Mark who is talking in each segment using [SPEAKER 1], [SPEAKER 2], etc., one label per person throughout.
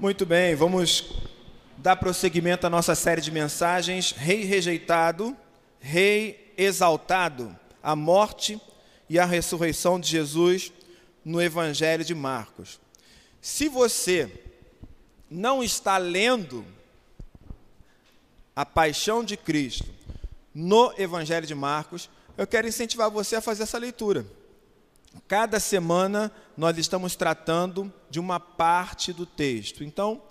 [SPEAKER 1] Muito bem, vamos dar prosseguimento à nossa série de mensagens: Rei rejeitado, Rei exaltado, a morte e a ressurreição de Jesus no Evangelho de Marcos. Se você não está lendo a paixão de Cristo no Evangelho de Marcos, eu quero incentivar você a fazer essa leitura. Cada semana nós estamos tratando de uma parte do texto. Então,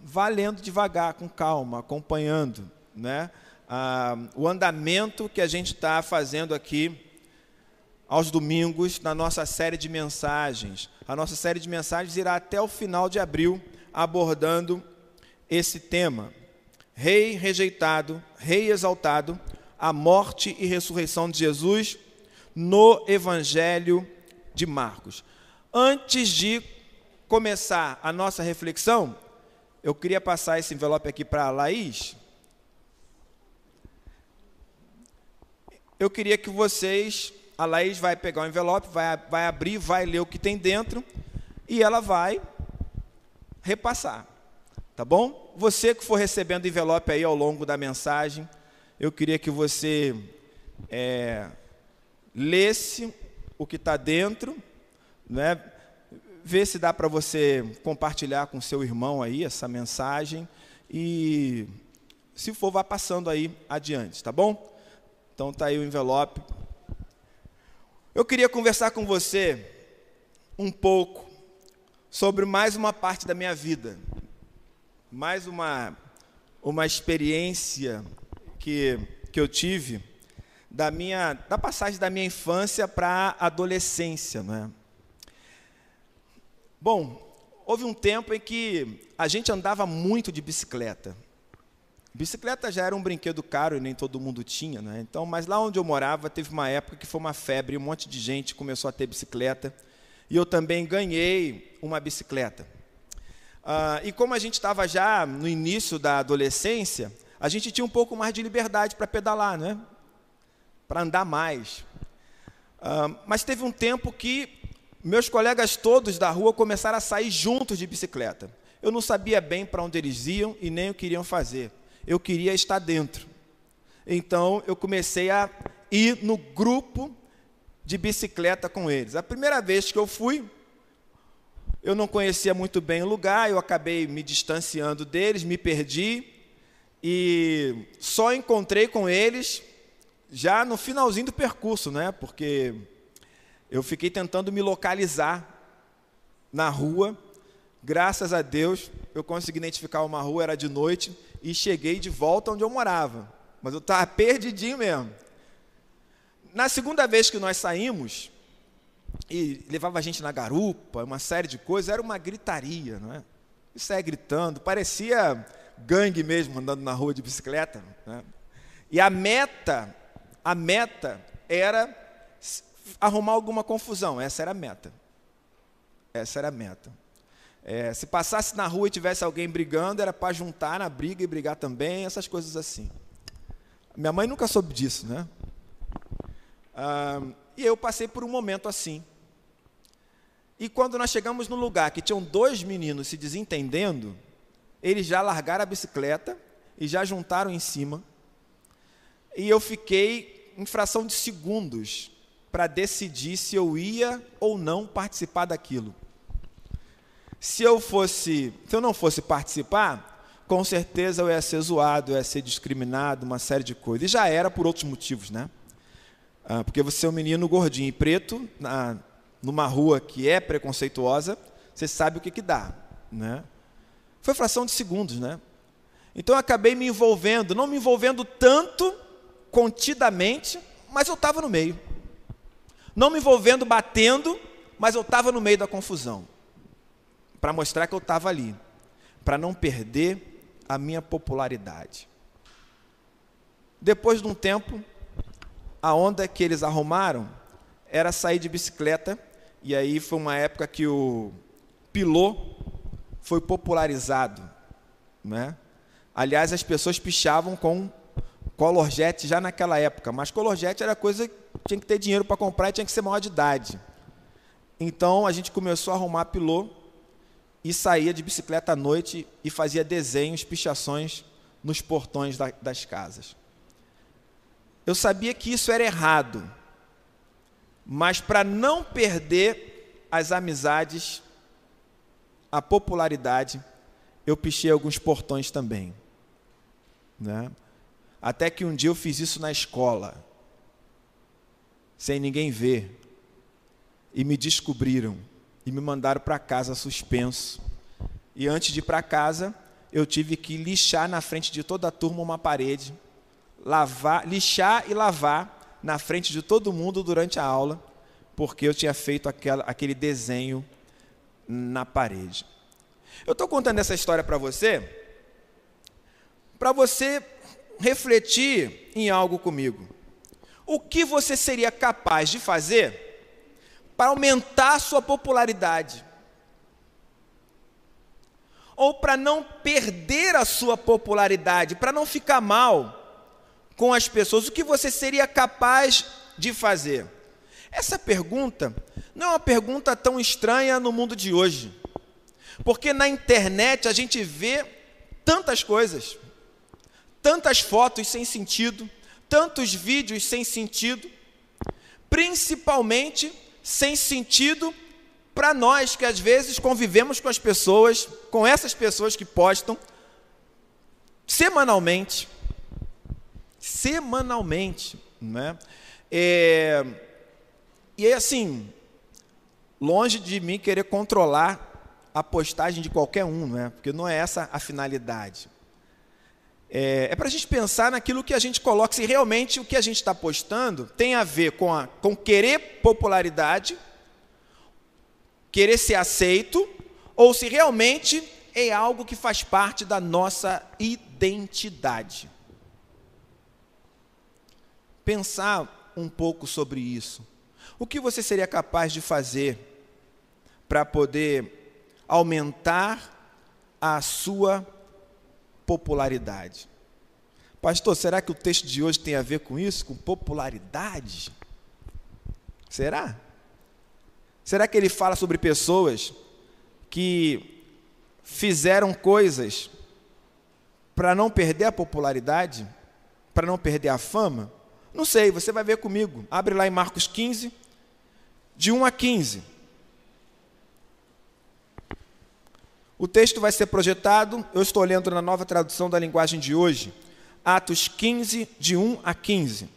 [SPEAKER 1] vá lendo devagar, com calma, acompanhando né? Ah, o andamento que a gente está fazendo aqui aos domingos na nossa série de mensagens. A nossa série de mensagens irá até o final de abril abordando esse tema. Rei rejeitado, rei exaltado, a morte e ressurreição de Jesus no Evangelho de Marcos. Antes de começar a nossa reflexão, eu queria passar esse envelope aqui para a Laís. Eu queria que vocês, a Laís vai pegar o envelope, vai, vai abrir, vai ler o que tem dentro e ela vai repassar. Tá bom? Você que for recebendo envelope aí ao longo da mensagem, eu queria que você é, lesse o que está dentro, né? Ver se dá para você compartilhar com seu irmão aí essa mensagem e, se for, vá passando aí adiante, tá bom? Então tá aí o envelope. Eu queria conversar com você um pouco sobre mais uma parte da minha vida, mais uma uma experiência que que eu tive da minha da passagem da minha infância para a adolescência, não é? Bom, houve um tempo em que a gente andava muito de bicicleta. Bicicleta já era um brinquedo caro e nem todo mundo tinha, né? Então, mas lá onde eu morava teve uma época que foi uma febre, um monte de gente começou a ter bicicleta e eu também ganhei uma bicicleta. Ah, e como a gente estava já no início da adolescência, a gente tinha um pouco mais de liberdade para pedalar, né? Para andar mais. Uh, mas teve um tempo que meus colegas todos da rua começaram a sair juntos de bicicleta. Eu não sabia bem para onde eles iam e nem o que iriam fazer. Eu queria estar dentro. Então eu comecei a ir no grupo de bicicleta com eles. A primeira vez que eu fui, eu não conhecia muito bem o lugar, eu acabei me distanciando deles, me perdi e só encontrei com eles já no finalzinho do percurso, né? Porque eu fiquei tentando me localizar na rua. Graças a Deus, eu consegui identificar uma rua, era de noite, e cheguei de volta onde eu morava. Mas eu estava perdidinho mesmo. Na segunda vez que nós saímos, e levava a gente na garupa, uma série de coisas, era uma gritaria, não é? Isso é gritando, parecia gangue mesmo andando na rua de bicicleta. Né? E a meta a meta era arrumar alguma confusão. Essa era a meta. Essa era a meta. É, se passasse na rua e tivesse alguém brigando, era para juntar na briga e brigar também, essas coisas assim. Minha mãe nunca soube disso, né? Ah, e eu passei por um momento assim. E quando nós chegamos no lugar que tinham dois meninos se desentendendo, eles já largaram a bicicleta e já juntaram em cima. E eu fiquei em fração de segundos para decidir se eu ia ou não participar daquilo. Se eu fosse, se eu não fosse participar, com certeza eu ia ser zoado, eu ia ser discriminado, uma série de coisas. E já era por outros motivos, né? Ah, porque você é um menino gordinho e preto, na, numa rua que é preconceituosa, você sabe o que, que dá, né? Foi fração de segundos, né? Então eu acabei me envolvendo, não me envolvendo tanto contidamente, mas eu estava no meio. Não me envolvendo batendo, mas eu estava no meio da confusão. Para mostrar que eu estava ali. Para não perder a minha popularidade. Depois de um tempo, a onda que eles arrumaram era sair de bicicleta, e aí foi uma época que o pilô foi popularizado. Né? Aliás, as pessoas pichavam com Color Jet já naquela época, mas Color Jet era coisa que tinha que ter dinheiro para comprar e tinha que ser maior de idade. Então a gente começou a arrumar pilô e saía de bicicleta à noite e fazia desenhos, pichações nos portões da, das casas. Eu sabia que isso era errado, mas para não perder as amizades, a popularidade, eu pichei alguns portões também. Né? Até que um dia eu fiz isso na escola, sem ninguém ver, e me descobriram e me mandaram para casa suspenso. E antes de ir para casa, eu tive que lixar na frente de toda a turma uma parede, lavar, lixar e lavar na frente de todo mundo durante a aula, porque eu tinha feito aquela, aquele desenho na parede. Eu estou contando essa história para você, para você refletir em algo comigo. O que você seria capaz de fazer para aumentar sua popularidade. Ou para não perder a sua popularidade, para não ficar mal com as pessoas, o que você seria capaz de fazer? Essa pergunta não é uma pergunta tão estranha no mundo de hoje, porque na internet a gente vê tantas coisas, tantas fotos sem sentido, tantos vídeos sem sentido, principalmente sem sentido para nós que às vezes convivemos com as pessoas, com essas pessoas que postam semanalmente, semanalmente, né? É, e é assim, longe de mim querer controlar a postagem de qualquer um, né? Porque não é essa a finalidade. É, é para a gente pensar naquilo que a gente coloca, se realmente o que a gente está postando tem a ver com, a, com querer popularidade, querer ser aceito, ou se realmente é algo que faz parte da nossa identidade. Pensar um pouco sobre isso. O que você seria capaz de fazer para poder aumentar a sua popularidade. Pastor, será que o texto de hoje tem a ver com isso, com popularidade? Será? Será que ele fala sobre pessoas que fizeram coisas para não perder a popularidade, para não perder a fama? Não sei, você vai ver comigo. Abre lá em Marcos 15, de 1 a 15. O texto vai ser projetado, eu estou lendo na nova tradução da linguagem de hoje, Atos 15, de 1 a 15.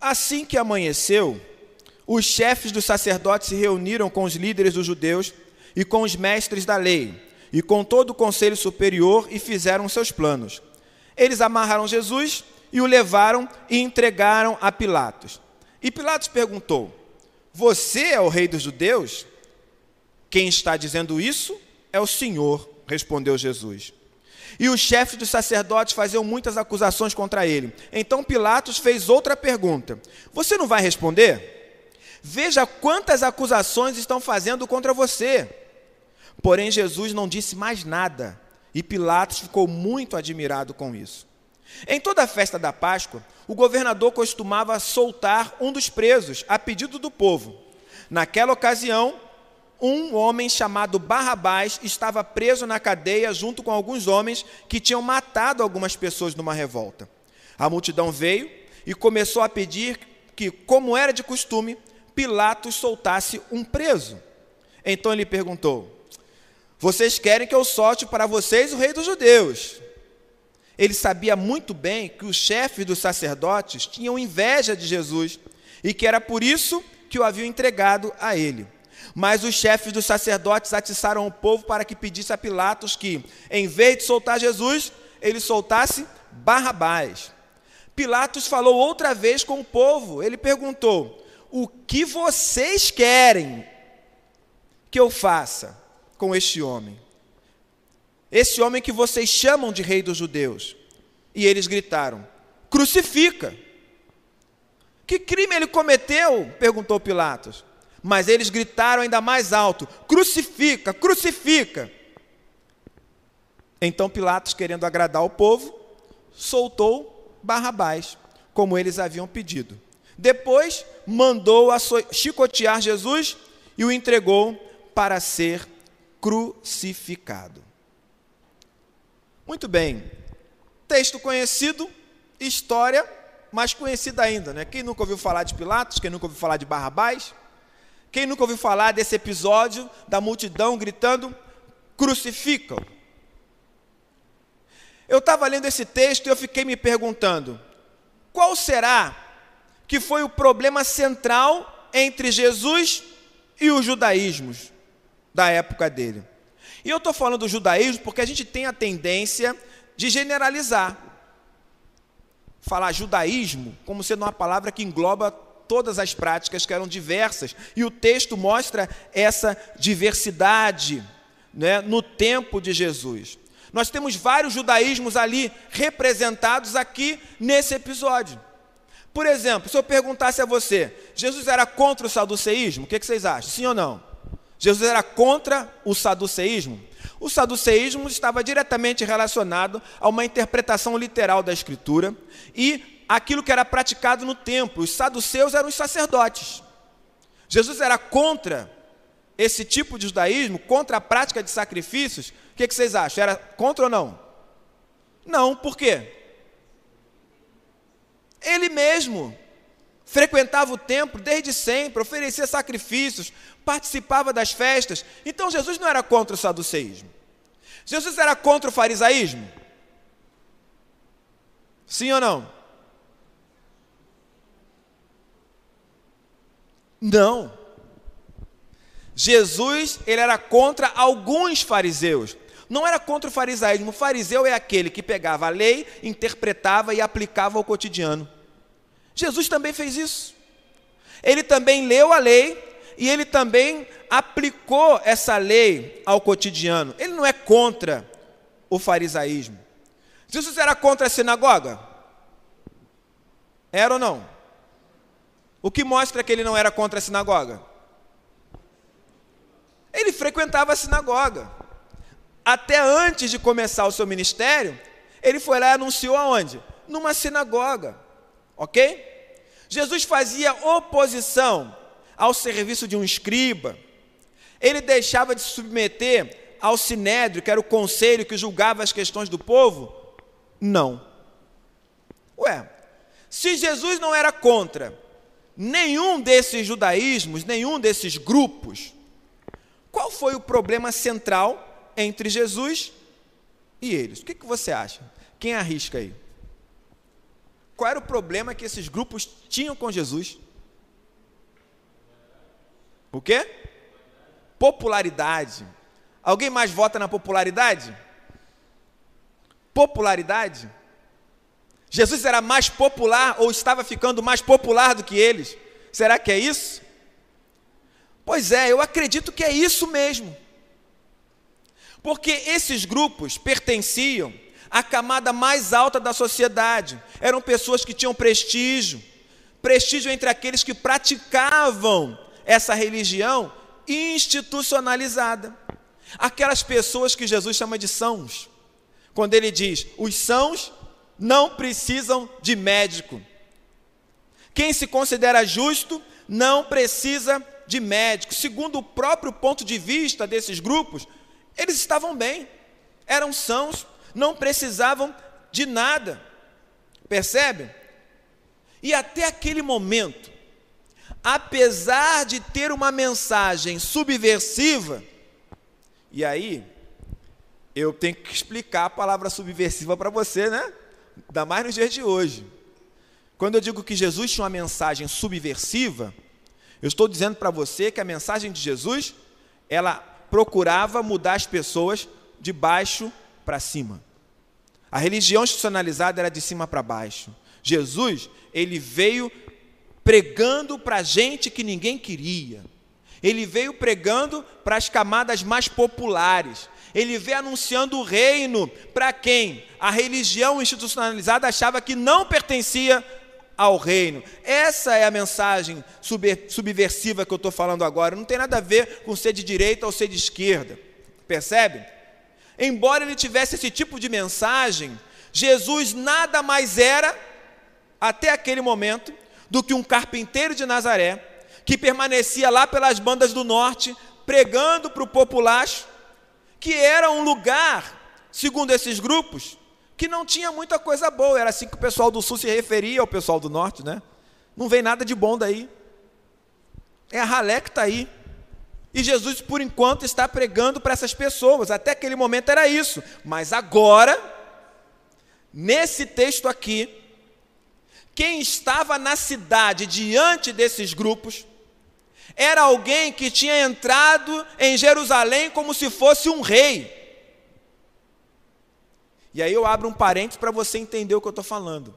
[SPEAKER 1] Assim que amanheceu, os chefes dos sacerdotes se reuniram com os líderes dos judeus e com os mestres da lei, e com todo o conselho superior, e fizeram seus planos. Eles amarraram Jesus e o levaram e entregaram a Pilatos. E Pilatos perguntou: Você é o rei dos judeus? Quem está dizendo isso é o Senhor, respondeu Jesus. E os chefes dos sacerdotes faziam muitas acusações contra ele. Então Pilatos fez outra pergunta: Você não vai responder? Veja quantas acusações estão fazendo contra você. Porém, Jesus não disse mais nada e Pilatos ficou muito admirado com isso. Em toda a festa da Páscoa, o governador costumava soltar um dos presos, a pedido do povo. Naquela ocasião, um homem chamado Barrabás estava preso na cadeia junto com alguns homens que tinham matado algumas pessoas numa revolta. A multidão veio e começou a pedir que, como era de costume, Pilatos soltasse um preso. Então ele perguntou: vocês querem que eu solte para vocês o rei dos judeus. Ele sabia muito bem que os chefes dos sacerdotes tinham inveja de Jesus e que era por isso que o haviam entregado a ele. Mas os chefes dos sacerdotes atiçaram o povo para que pedisse a Pilatos que, em vez de soltar Jesus, ele soltasse Barrabás. Pilatos falou outra vez com o povo. Ele perguntou: O que vocês querem que eu faça? Com este homem. Esse homem que vocês chamam de rei dos judeus. E eles gritaram: Crucifica! Que crime ele cometeu? perguntou Pilatos. Mas eles gritaram ainda mais alto: Crucifica, crucifica! Então Pilatos, querendo agradar o povo, soltou Barrabás, como eles haviam pedido. Depois mandou chicotear Jesus e o entregou para ser crucificado. Muito bem, texto conhecido, história mais conhecida ainda, né? Quem nunca ouviu falar de Pilatos, quem nunca ouviu falar de Barrabás, quem nunca ouviu falar desse episódio da multidão gritando: crucificam. Eu estava lendo esse texto e eu fiquei me perguntando: qual será que foi o problema central entre Jesus e os judaísmos da época dele? E eu estou falando do judaísmo porque a gente tem a tendência de generalizar. Falar judaísmo como sendo uma palavra que engloba todas as práticas que eram diversas. E o texto mostra essa diversidade né, no tempo de Jesus. Nós temos vários judaísmos ali representados aqui nesse episódio. Por exemplo, se eu perguntasse a você, Jesus era contra o saduceísmo? O que, que vocês acham? Sim ou não? Jesus era contra o saduceísmo? O saduceísmo estava diretamente relacionado a uma interpretação literal da Escritura e aquilo que era praticado no templo. Os saduceus eram os sacerdotes. Jesus era contra esse tipo de judaísmo, contra a prática de sacrifícios, o que, vocês acham? Era contra ou não? Não, por quê? Ele mesmo frequentava o templo desde sempre, oferecia sacrifícios, participava das festas. Então Jesus não era contra o saduceísmo. Jesus era contra o farisaísmo? Sim ou não? Não. Jesus, ele era contra alguns fariseus. Não era contra o farisaísmo. O fariseu é aquele que pegava a lei, interpretava e aplicava ao cotidiano. Jesus também fez isso. Ele também leu a lei e ele também aplicou essa lei ao cotidiano. Ele não é contra o farisaísmo. Jesus era contra a sinagoga? Era ou não? O que mostra que ele não era contra a sinagoga? Ele frequentava a sinagoga. Até antes de começar o seu ministério, ele foi lá e anunciou aonde? Numa sinagoga. Ok? Jesus fazia oposição ao serviço de um escriba. Ele deixava de se submeter ao sinédrio, que era o conselho que julgava as questões do povo? Não. Ué, se Jesus não era contra nenhum desses judaísmos, nenhum desses grupos, qual foi o problema central entre Jesus e eles? O que, que você acha? Quem arrisca aí? Qual era o problema que esses grupos tinham com Jesus? O quê? Popularidade. Alguém mais vota na popularidade? Popularidade? Jesus era mais popular ou estava ficando mais popular do que eles? Será que é isso? Pois é, eu acredito que é isso mesmo. Porque esses grupos pertenciam à camada mais alta da sociedade. Eram pessoas que tinham prestígio, prestígio entre aqueles que praticavam essa religião institucionalizada. Aquelas pessoas que Jesus chama de sãos. Quando ele diz: "Os sãos não precisam de médico. Quem se considera justo não precisa de médico. Segundo o próprio ponto de vista desses grupos, eles estavam bem, eram sãos, não precisavam de nada. Percebe? E até aquele momento, apesar de ter uma mensagem subversiva, e aí eu tenho que explicar a palavra subversiva para você, né? Ainda mais nos dias de hoje. Quando eu digo que Jesus tinha uma mensagem subversiva, eu estou dizendo para você que a mensagem de Jesus, ela procurava mudar as pessoas de baixo para cima. A religião institucionalizada era de cima para baixo. Jesus, ele veio pregando para gente que ninguém queria. Ele veio pregando para as camadas mais populares. Ele veio anunciando o reino para quem a religião institucionalizada achava que não pertencia ao reino. Essa é a mensagem subversiva que eu estou falando agora. Não tem nada a ver com ser de direita ou ser de esquerda. Percebe? Embora ele tivesse esse tipo de mensagem, Jesus nada mais era, até aquele momento, do que um carpinteiro de Nazaré, que permanecia lá pelas bandas do norte, pregando para o populacho, que era um lugar, segundo esses grupos, que não tinha muita coisa boa. Era assim que o pessoal do sul se referia ao pessoal do norte, né? Não vem nada de bom daí. É a ralé que está aí. E Jesus, por enquanto, está pregando para essas pessoas. Até aquele momento era isso. Mas agora, nesse texto aqui, quem estava na cidade diante desses grupos era alguém que tinha entrado em Jerusalém como se fosse um rei. E aí eu abro um parênteses para você entender o que eu estou falando.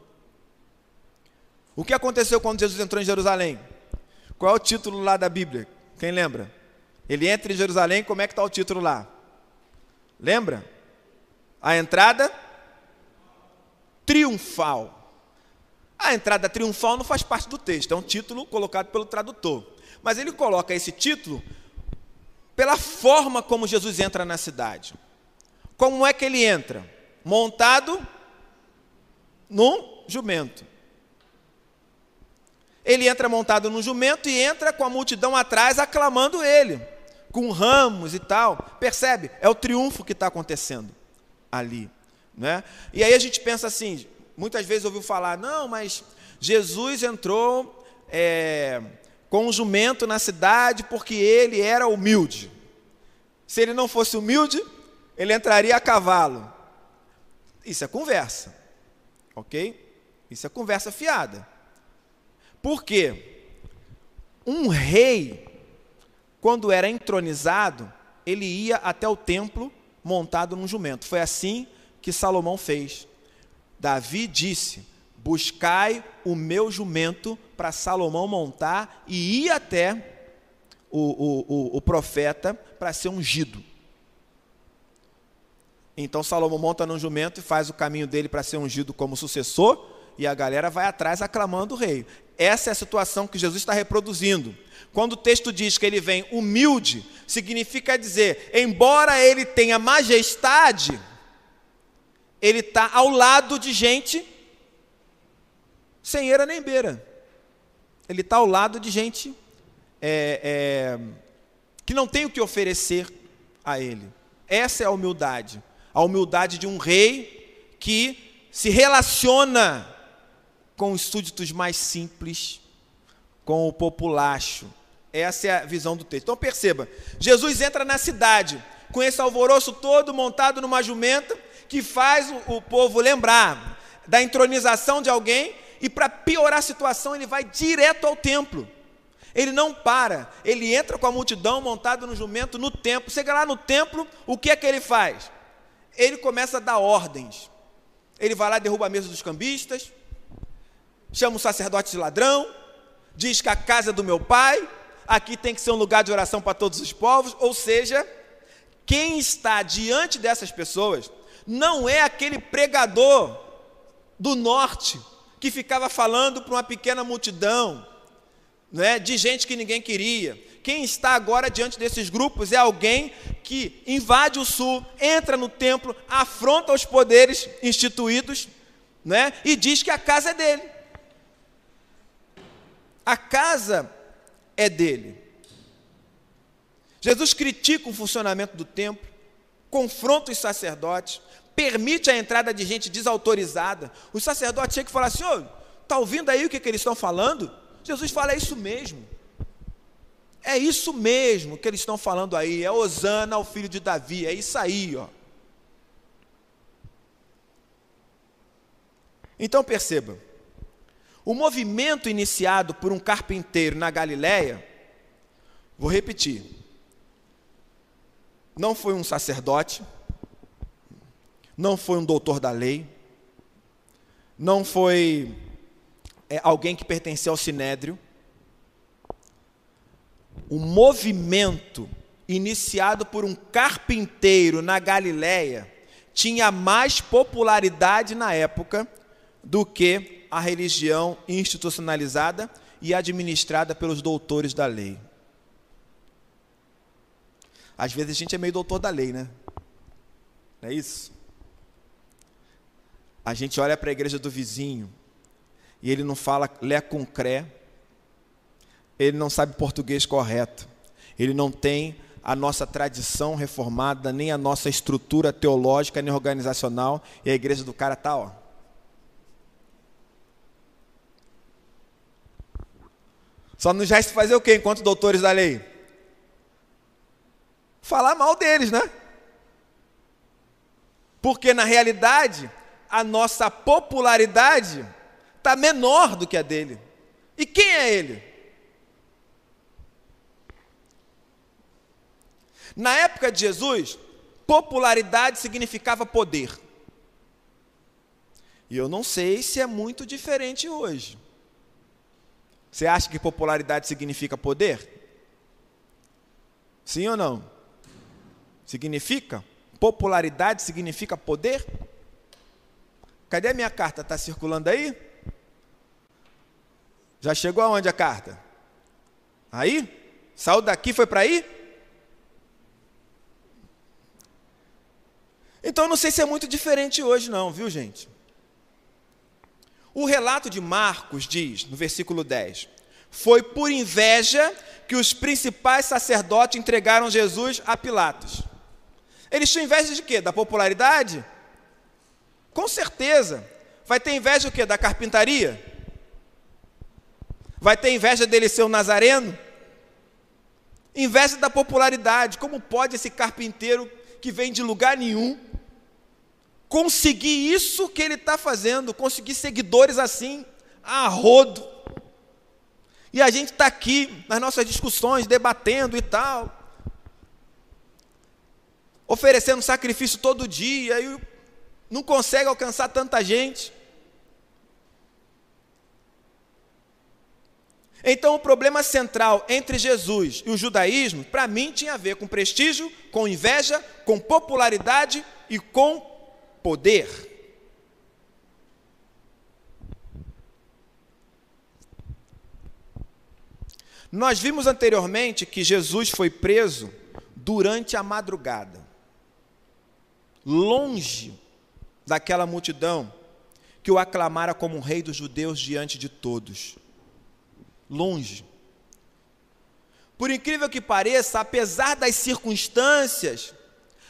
[SPEAKER 1] O que aconteceu quando Jesus entrou em Jerusalém? Qual é o título lá da Bíblia? Quem lembra? Ele entra em Jerusalém, como é que está o título lá? Lembra? A entrada triunfal. A entrada triunfal não faz parte do texto, é um título colocado pelo tradutor. Mas ele coloca esse título pela forma como Jesus entra na cidade. Como é que ele entra? montado num jumento. Ele entra montado num jumento e entra com a multidão atrás aclamando ele, com ramos e tal. Percebe? É o triunfo que está acontecendo ali. Né? E aí a gente pensa assim: muitas vezes ouviu falar, não, mas Jesus entrou é, com um jumento na cidade porque ele era humilde. Se ele não fosse humilde, ele entraria a cavalo. Isso é conversa. Ok? Isso é conversa fiada. Por quê? Um rei, quando era entronizado, ele ia até o templo montado num jumento. Foi assim que Salomão fez. Davi disse: Buscai o meu jumento para Salomão montar e ir até o, o, o, o profeta para ser ungido. Então Salomão monta num jumento e faz o caminho dele para ser ungido como sucessor, e a galera vai atrás aclamando o rei. Essa é a situação que Jesus está reproduzindo. Quando o texto diz que ele vem humilde, significa dizer, embora ele tenha majestade, ele está ao lado de gente sem eira nem beira. Ele está ao lado de gente é, é, que não tem o que oferecer a ele. Essa é a humildade a humildade de um rei que se relaciona com os súditos mais simples, com o populacho. Essa é a visão do texto. Então perceba, Jesus entra na cidade com esse alvoroço todo montado numa jumenta que faz o, o povo lembrar da entronização de alguém e para piorar a situação ele vai direto ao templo. Ele não para, ele entra com a multidão montado no jumento no templo. Chega lá no templo, o que é que ele faz? ele começa a dar ordens. Ele vai lá, derruba a mesa dos cambistas, chama o sacerdote de ladrão, diz que a casa do meu pai, aqui tem que ser um lugar de oração para todos os povos, ou seja, quem está diante dessas pessoas não é aquele pregador do norte que ficava falando para uma pequena multidão, né, de gente que ninguém queria. Quem está agora diante desses grupos é alguém que invade o sul, entra no templo, afronta os poderes instituídos, né, e diz que a casa é dele. A casa é dele. Jesus critica o funcionamento do templo, confronta os sacerdotes, permite a entrada de gente desautorizada. Os sacerdotes chegam e falam assim: oh, está ouvindo aí o que, que eles estão falando? Jesus fala: é isso mesmo. É isso mesmo que eles estão falando aí. É Osana ao filho de Davi. É isso aí, ó. Então perceba. O movimento iniciado por um carpinteiro na Galiléia, vou repetir, não foi um sacerdote, não foi um doutor da lei, não foi é, alguém que pertencia ao sinédrio, o movimento iniciado por um carpinteiro na Galiléia tinha mais popularidade na época do que a religião institucionalizada e administrada pelos doutores da lei. Às vezes a gente é meio doutor da lei, né? Não é isso? A gente olha para a igreja do vizinho e ele não fala lé com cré, ele não sabe português correto, ele não tem a nossa tradição reformada, nem a nossa estrutura teológica nem organizacional, e a igreja do cara está, ó. Só nos resta fazer o quê enquanto doutores da lei? Falar mal deles, né? Porque na realidade, a nossa popularidade está menor do que a dele. E quem é ele? Na época de Jesus, popularidade significava poder. E eu não sei se é muito diferente hoje. Você acha que popularidade significa poder? Sim ou não? Significa? Popularidade significa poder? Cadê a minha carta? Está circulando aí? Já chegou aonde a carta? Aí? Saiu daqui, foi para aí? Então não sei se é muito diferente hoje, não, viu, gente? O relato de Marcos diz, no versículo 10: Foi por inveja que os principais sacerdotes entregaram Jesus a Pilatos. Eles tinham inveja de quê? Da popularidade? Com certeza. Vai ter inveja do quê? Da carpintaria? Vai ter inveja dele ser um nazareno? Inveja da popularidade. Como pode esse carpinteiro que vem de lugar nenhum conseguir isso que ele está fazendo, conseguir seguidores assim, a rodo. E a gente está aqui nas nossas discussões, debatendo e tal, oferecendo sacrifício todo dia, e não consegue alcançar tanta gente. Então, o problema central entre Jesus e o judaísmo, para mim, tinha a ver com prestígio, com inveja, com popularidade e com poder. Nós vimos anteriormente que Jesus foi preso durante a madrugada, longe daquela multidão que o aclamara como o rei dos judeus diante de todos. Longe. Por incrível que pareça, apesar das circunstâncias,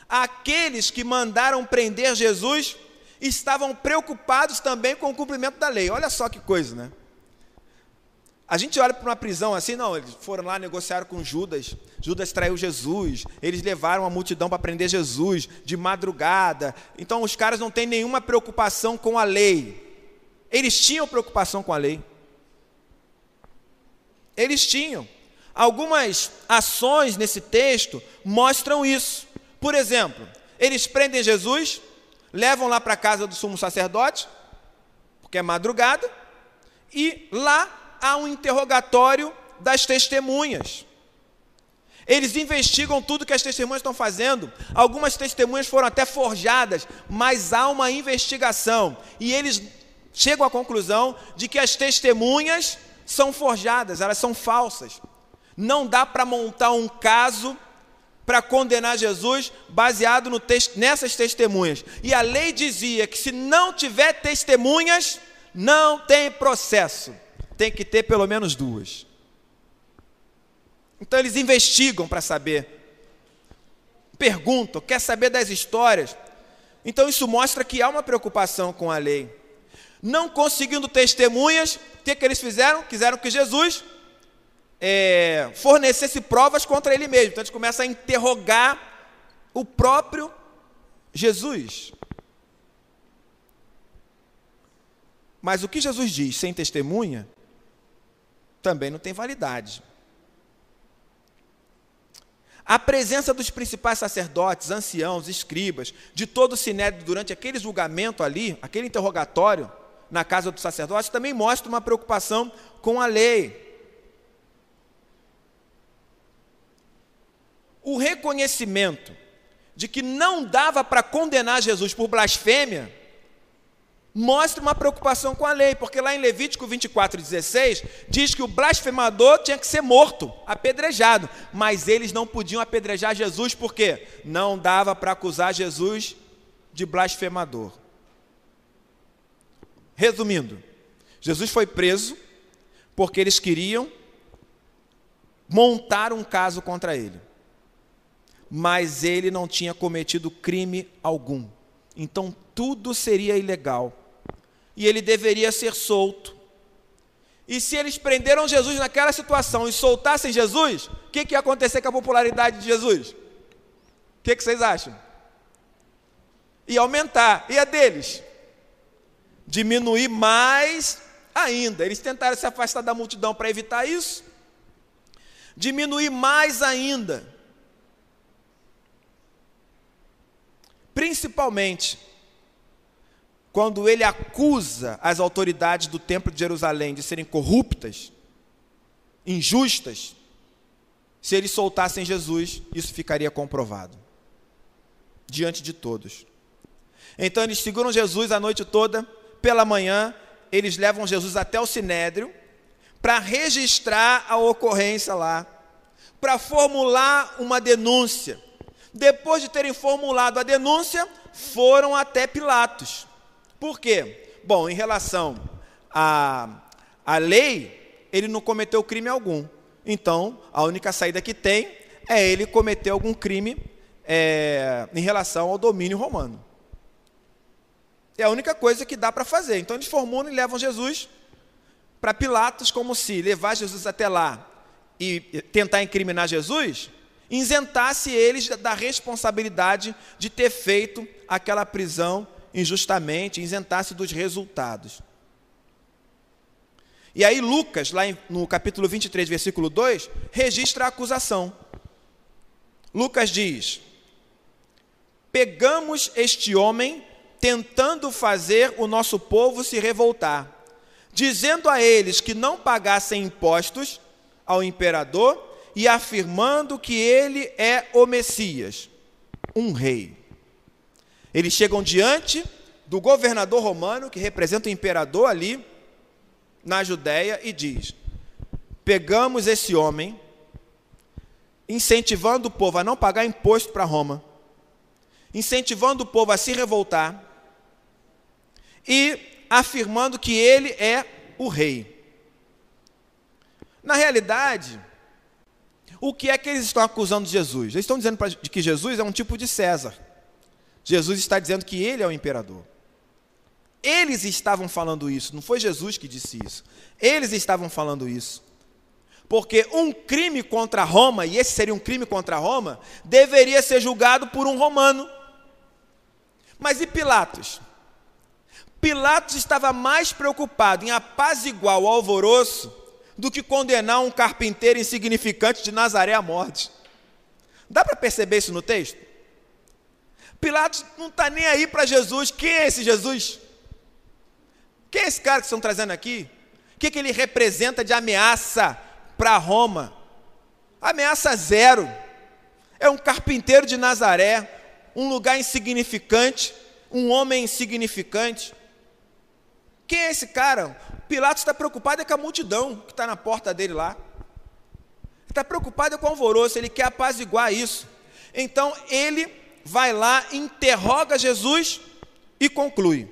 [SPEAKER 1] aqueles que mandaram prender Jesus estavam preocupados também com o cumprimento da lei. Olha só que coisa, né? A gente olha para uma prisão assim, não, eles foram lá, negociaram com Judas, Judas traiu Jesus, eles levaram a multidão para prender Jesus de madrugada. Então os caras não têm nenhuma preocupação com a lei. Eles tinham preocupação com a lei. Eles tinham. Algumas ações nesse texto mostram isso. Por exemplo, eles prendem Jesus, levam lá para a casa do sumo sacerdote, porque é madrugada, e lá há um interrogatório das testemunhas. Eles investigam tudo que as testemunhas estão fazendo. Algumas testemunhas foram até forjadas, mas há uma investigação. E eles chegam à conclusão de que as testemunhas são forjadas, elas são falsas. Não dá para montar um caso para condenar Jesus baseado no nessas testemunhas. E a lei dizia que se não tiver testemunhas, não tem processo. Tem que ter pelo menos duas. Então eles investigam para saber. Perguntam, quer saber das histórias. Então isso mostra que há uma preocupação com a lei. Não conseguindo testemunhas, o que, que eles fizeram? Quiseram que Jesus é, fornecesse provas contra ele mesmo. Então a gente começa a interrogar o próprio Jesus. Mas o que Jesus diz sem testemunha também não tem validade. A presença dos principais sacerdotes, anciãos, escribas, de todo o sinédrio durante aquele julgamento ali, aquele interrogatório na casa do sacerdote, também mostra uma preocupação com a lei. O reconhecimento de que não dava para condenar Jesus por blasfêmia, mostra uma preocupação com a lei, porque lá em Levítico 24:16 diz que o blasfemador tinha que ser morto, apedrejado, mas eles não podiam apedrejar Jesus porque não dava para acusar Jesus de blasfemador. Resumindo, Jesus foi preso porque eles queriam montar um caso contra ele. Mas ele não tinha cometido crime algum. Então tudo seria ilegal. E ele deveria ser solto. E se eles prenderam Jesus naquela situação e soltassem Jesus, o que, que ia acontecer com a popularidade de Jesus? O que, que vocês acham? Ia aumentar. E a deles? Diminuir mais ainda. Eles tentaram se afastar da multidão para evitar isso. Diminuir mais ainda. Principalmente quando ele acusa as autoridades do Templo de Jerusalém de serem corruptas, injustas, se eles soltassem Jesus, isso ficaria comprovado diante de todos. Então eles seguram Jesus a noite toda, pela manhã, eles levam Jesus até o sinédrio para registrar a ocorrência lá, para formular uma denúncia. Depois de terem formulado a denúncia, foram até Pilatos. Por quê? Bom, em relação à, à lei, ele não cometeu crime algum. Então, a única saída que tem é ele cometer algum crime é, em relação ao domínio romano. É a única coisa que dá para fazer. Então, eles formulam e levam Jesus para Pilatos, como se levar Jesus até lá e tentar incriminar Jesus, isentasse eles da responsabilidade de ter feito aquela prisão injustamente, isentasse dos resultados. E aí Lucas, lá no capítulo 23, versículo 2, registra a acusação. Lucas diz: Pegamos este homem tentando fazer o nosso povo se revoltar, dizendo a eles que não pagassem impostos ao imperador e afirmando que ele é o Messias, um rei. Eles chegam diante do governador romano, que representa o imperador ali na Judéia, e diz: Pegamos esse homem, incentivando o povo a não pagar imposto para Roma, incentivando o povo a se revoltar e afirmando que ele é o rei. Na realidade, o que é que eles estão acusando de Jesus? Eles estão dizendo que Jesus é um tipo de César. Jesus está dizendo que ele é o imperador. Eles estavam falando isso, não foi Jesus que disse isso. Eles estavam falando isso. Porque um crime contra Roma, e esse seria um crime contra Roma, deveria ser julgado por um romano. Mas e Pilatos? Pilatos estava mais preocupado em apaziguar o alvoroço do que condenar um carpinteiro insignificante de Nazaré à morte. Dá para perceber isso no texto? Pilatos não está nem aí para Jesus. Quem é esse Jesus? Quem é esse cara que estão trazendo aqui? O que, que ele representa de ameaça para Roma? Ameaça zero. É um carpinteiro de Nazaré, um lugar insignificante, um homem insignificante. Quem é esse cara? Pilatos está preocupado é com a multidão que está na porta dele lá. Está preocupado é com o alvoroço, ele quer apaziguar isso. Então ele vai lá, interroga Jesus e conclui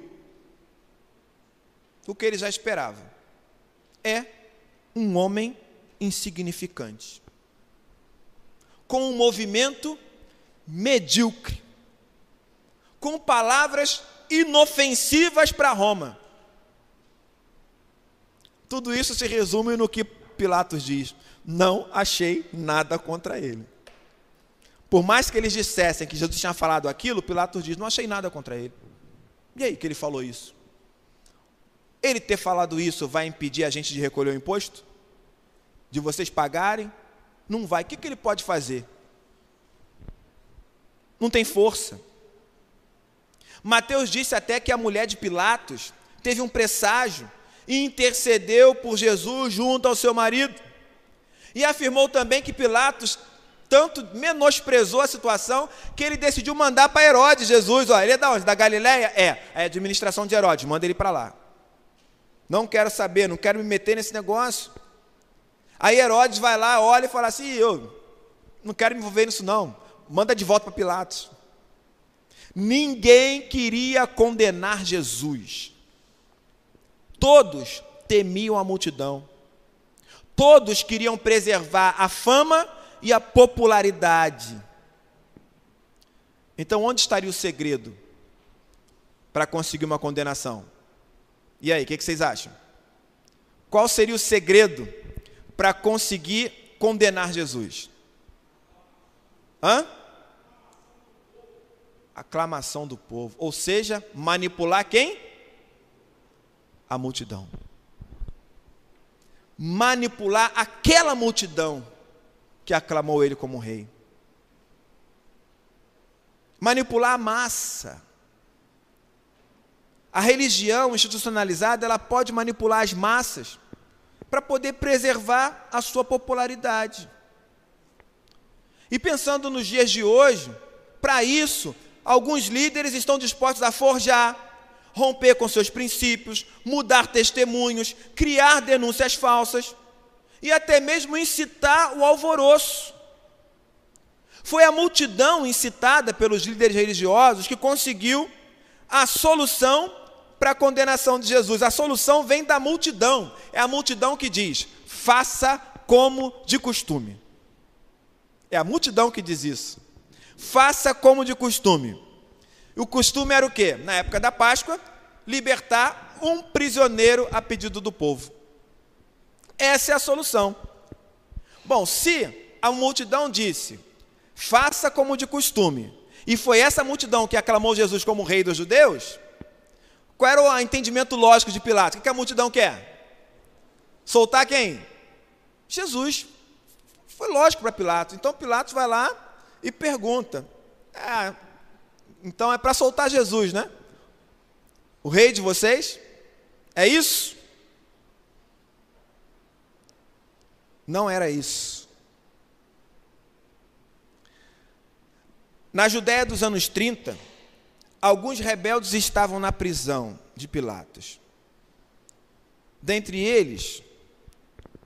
[SPEAKER 1] o que ele já esperava. É um homem insignificante, com um movimento medíocre, com palavras inofensivas para Roma. Tudo isso se resume no que Pilatos diz: não achei nada contra ele. Por mais que eles dissessem que Jesus tinha falado aquilo, Pilatos diz: Não achei nada contra ele. E aí que ele falou isso? Ele ter falado isso vai impedir a gente de recolher o imposto? De vocês pagarem? Não vai. O que, que ele pode fazer? Não tem força. Mateus disse até que a mulher de Pilatos teve um presságio intercedeu por Jesus junto ao seu marido. E afirmou também que Pilatos tanto menosprezou a situação que ele decidiu mandar para Herodes Jesus. Ó, ele é da onde? Da Galileia? É, é a administração de Herodes, manda ele para lá. Não quero saber, não quero me meter nesse negócio. Aí Herodes vai lá, olha e fala assim: eu não quero me envolver nisso, não. Manda de volta para Pilatos. Ninguém queria condenar Jesus. Todos temiam a multidão. Todos queriam preservar a fama e a popularidade. Então, onde estaria o segredo para conseguir uma condenação? E aí, o que, que vocês acham? Qual seria o segredo para conseguir condenar Jesus? Hã? Aclamação do povo, ou seja, manipular quem? A multidão. Manipular aquela multidão que aclamou ele como rei. Manipular a massa. A religião institucionalizada, ela pode manipular as massas para poder preservar a sua popularidade. E pensando nos dias de hoje, para isso, alguns líderes estão dispostos a forjar, romper com seus princípios, mudar testemunhos, criar denúncias falsas e até mesmo incitar o alvoroço. Foi a multidão incitada pelos líderes religiosos que conseguiu a solução para a condenação de Jesus. A solução vem da multidão. É a multidão que diz: faça como de costume. É a multidão que diz isso. Faça como de costume. O costume era o quê? Na época da Páscoa, libertar um prisioneiro a pedido do povo. Essa é a solução. Bom, se a multidão disse, faça como de costume, e foi essa multidão que aclamou Jesus como rei dos judeus, qual era o entendimento lógico de Pilatos? O que a multidão quer? Soltar quem? Jesus. Foi lógico para Pilatos. Então Pilatos vai lá e pergunta: ah, então é para soltar Jesus, né? O rei de vocês? É isso? Não era isso. Na Judéia dos anos 30, alguns rebeldes estavam na prisão de Pilatos. Dentre eles,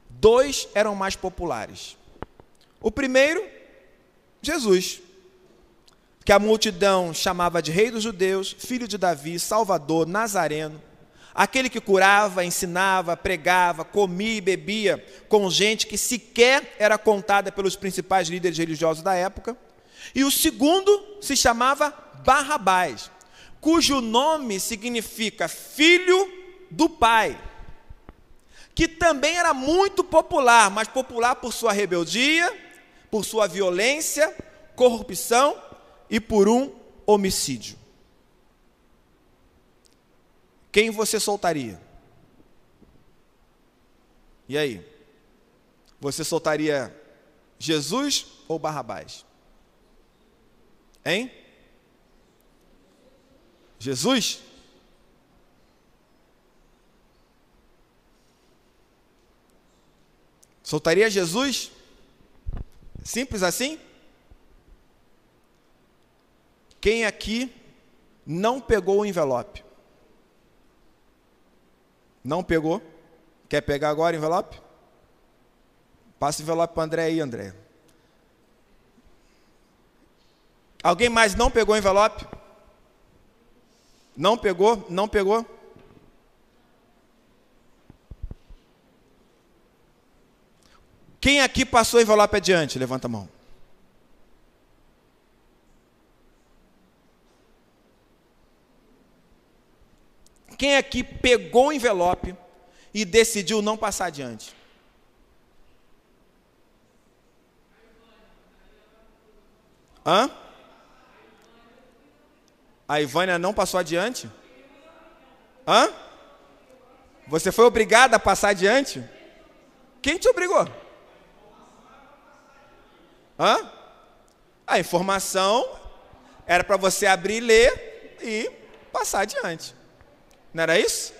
[SPEAKER 1] dois eram mais populares. O primeiro, Jesus, que a multidão chamava de Rei dos Judeus, Filho de Davi, Salvador, Nazareno, aquele que curava, ensinava, pregava, comia e bebia com gente que sequer era contada pelos principais líderes religiosos da época. E o segundo se chamava Barrabás, cujo nome significa filho do pai que também era muito popular, mas popular por sua rebeldia, por sua violência, corrupção e por um homicídio. Quem você soltaria? E aí? Você soltaria Jesus ou Barrabás? Hein? Jesus? Soltaria Jesus? Simples assim? Quem aqui não pegou o envelope? Não pegou? Quer pegar agora o envelope? Passa o envelope para André aí, André. Alguém mais não pegou o envelope? Não pegou? Não pegou? Quem aqui passou o envelope adiante? Levanta a mão. Aqui pegou o envelope e decidiu não passar adiante? Hã? A Ivânia não passou adiante? Hã? Você foi obrigada a passar adiante? Quem te obrigou? Hã? A informação era para você abrir, ler e passar adiante. Não era isso?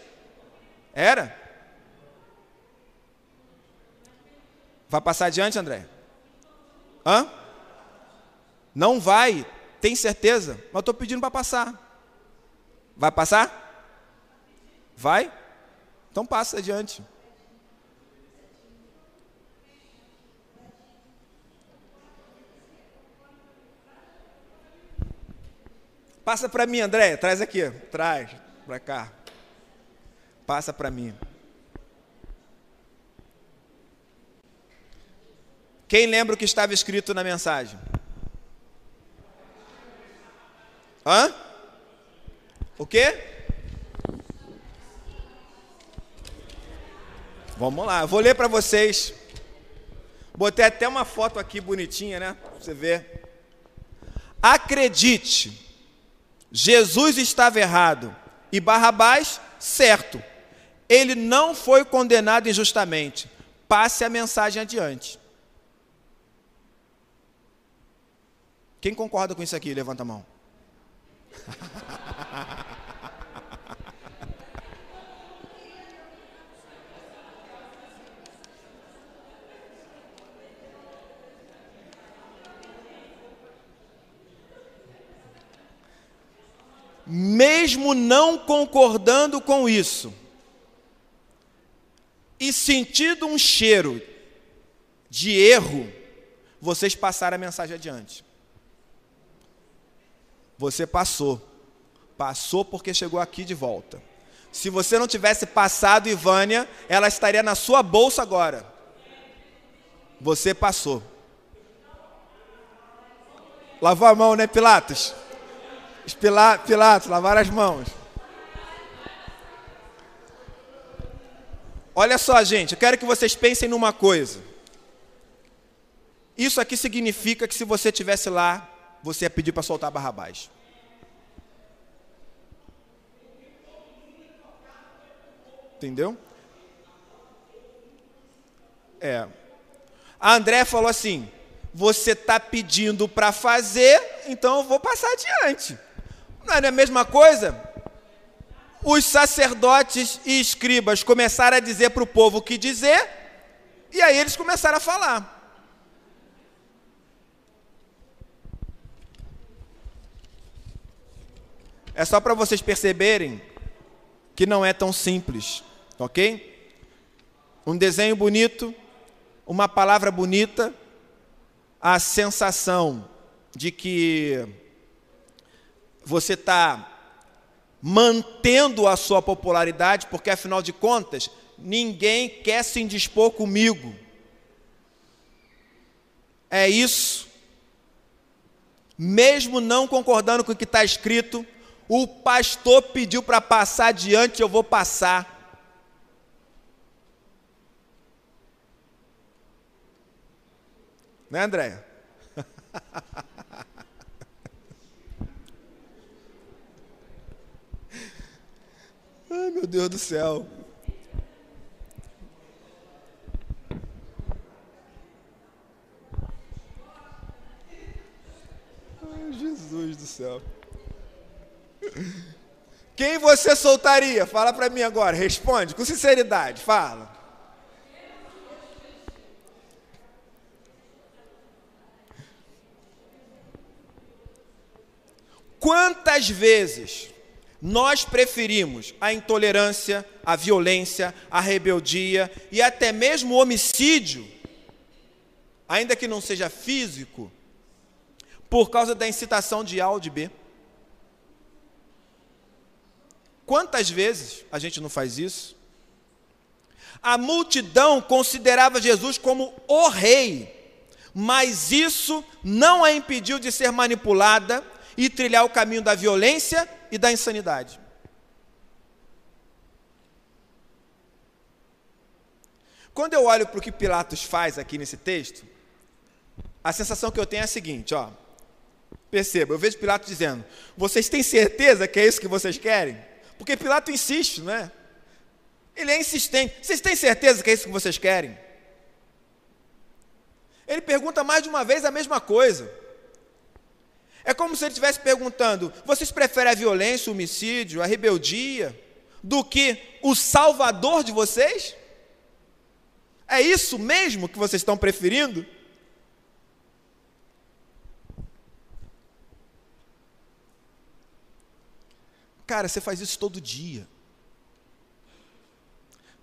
[SPEAKER 1] Era? Vai passar adiante, André? Hã? Não vai, tem certeza? Mas estou pedindo para passar. Vai passar? Vai? Então passa adiante. Passa para mim, André. Traz aqui. Traz para cá. Passa para mim. Quem lembra o que estava escrito na mensagem? Hã? O quê? Vamos lá, eu vou ler para vocês. Botei até uma foto aqui bonitinha, né? Pra você ver. Acredite, Jesus estava errado e Barrabás certo. Ele não foi condenado injustamente. Passe a mensagem adiante. Quem concorda com isso aqui? Levanta a mão. mesmo não concordando com isso, sentindo um cheiro de erro, vocês passaram a mensagem adiante. Você passou. Passou porque chegou aqui de volta. Se você não tivesse passado, Ivânia, ela estaria na sua bolsa agora. Você passou. Lavou a mão, né, Pilatos? Pilatos, lavar as mãos. Olha só, gente, eu quero que vocês pensem numa coisa. Isso aqui significa que se você tivesse lá, você ia pedir para soltar Barrabás. Entendeu? É. A André falou assim: você está pedindo para fazer, então eu vou passar adiante. Não é a mesma coisa? Os sacerdotes e escribas começaram a dizer para o povo o que dizer, e aí eles começaram a falar. É só para vocês perceberem que não é tão simples, ok? Um desenho bonito, uma palavra bonita, a sensação de que você está mantendo a sua popularidade, porque afinal de contas, ninguém quer se indispor comigo. É isso. Mesmo não concordando com o que está escrito, o pastor pediu para passar adiante, eu vou passar. Né, Andréia? Ai, meu Deus do céu. Jesus do céu. Quem você soltaria? Fala para mim agora, responde com sinceridade, fala. Quantas vezes nós preferimos a intolerância, a violência, a rebeldia e até mesmo o homicídio, ainda que não seja físico, por causa da incitação de A ou de B. Quantas vezes a gente não faz isso? A multidão considerava Jesus como o rei, mas isso não a impediu de ser manipulada e trilhar o caminho da violência e da insanidade. Quando eu olho para o que Pilatos faz aqui nesse texto, a sensação que eu tenho é a seguinte, ó. Perceba, eu vejo Pilatos dizendo: "Vocês têm certeza que é isso que vocês querem?" Porque Pilato insiste, não é? Ele é insistente. Vocês têm certeza que é isso que vocês querem? Ele pergunta mais de uma vez a mesma coisa. É como se ele estivesse perguntando: vocês preferem a violência, o homicídio, a rebeldia, do que o salvador de vocês? É isso mesmo que vocês estão preferindo? Cara, você faz isso todo dia.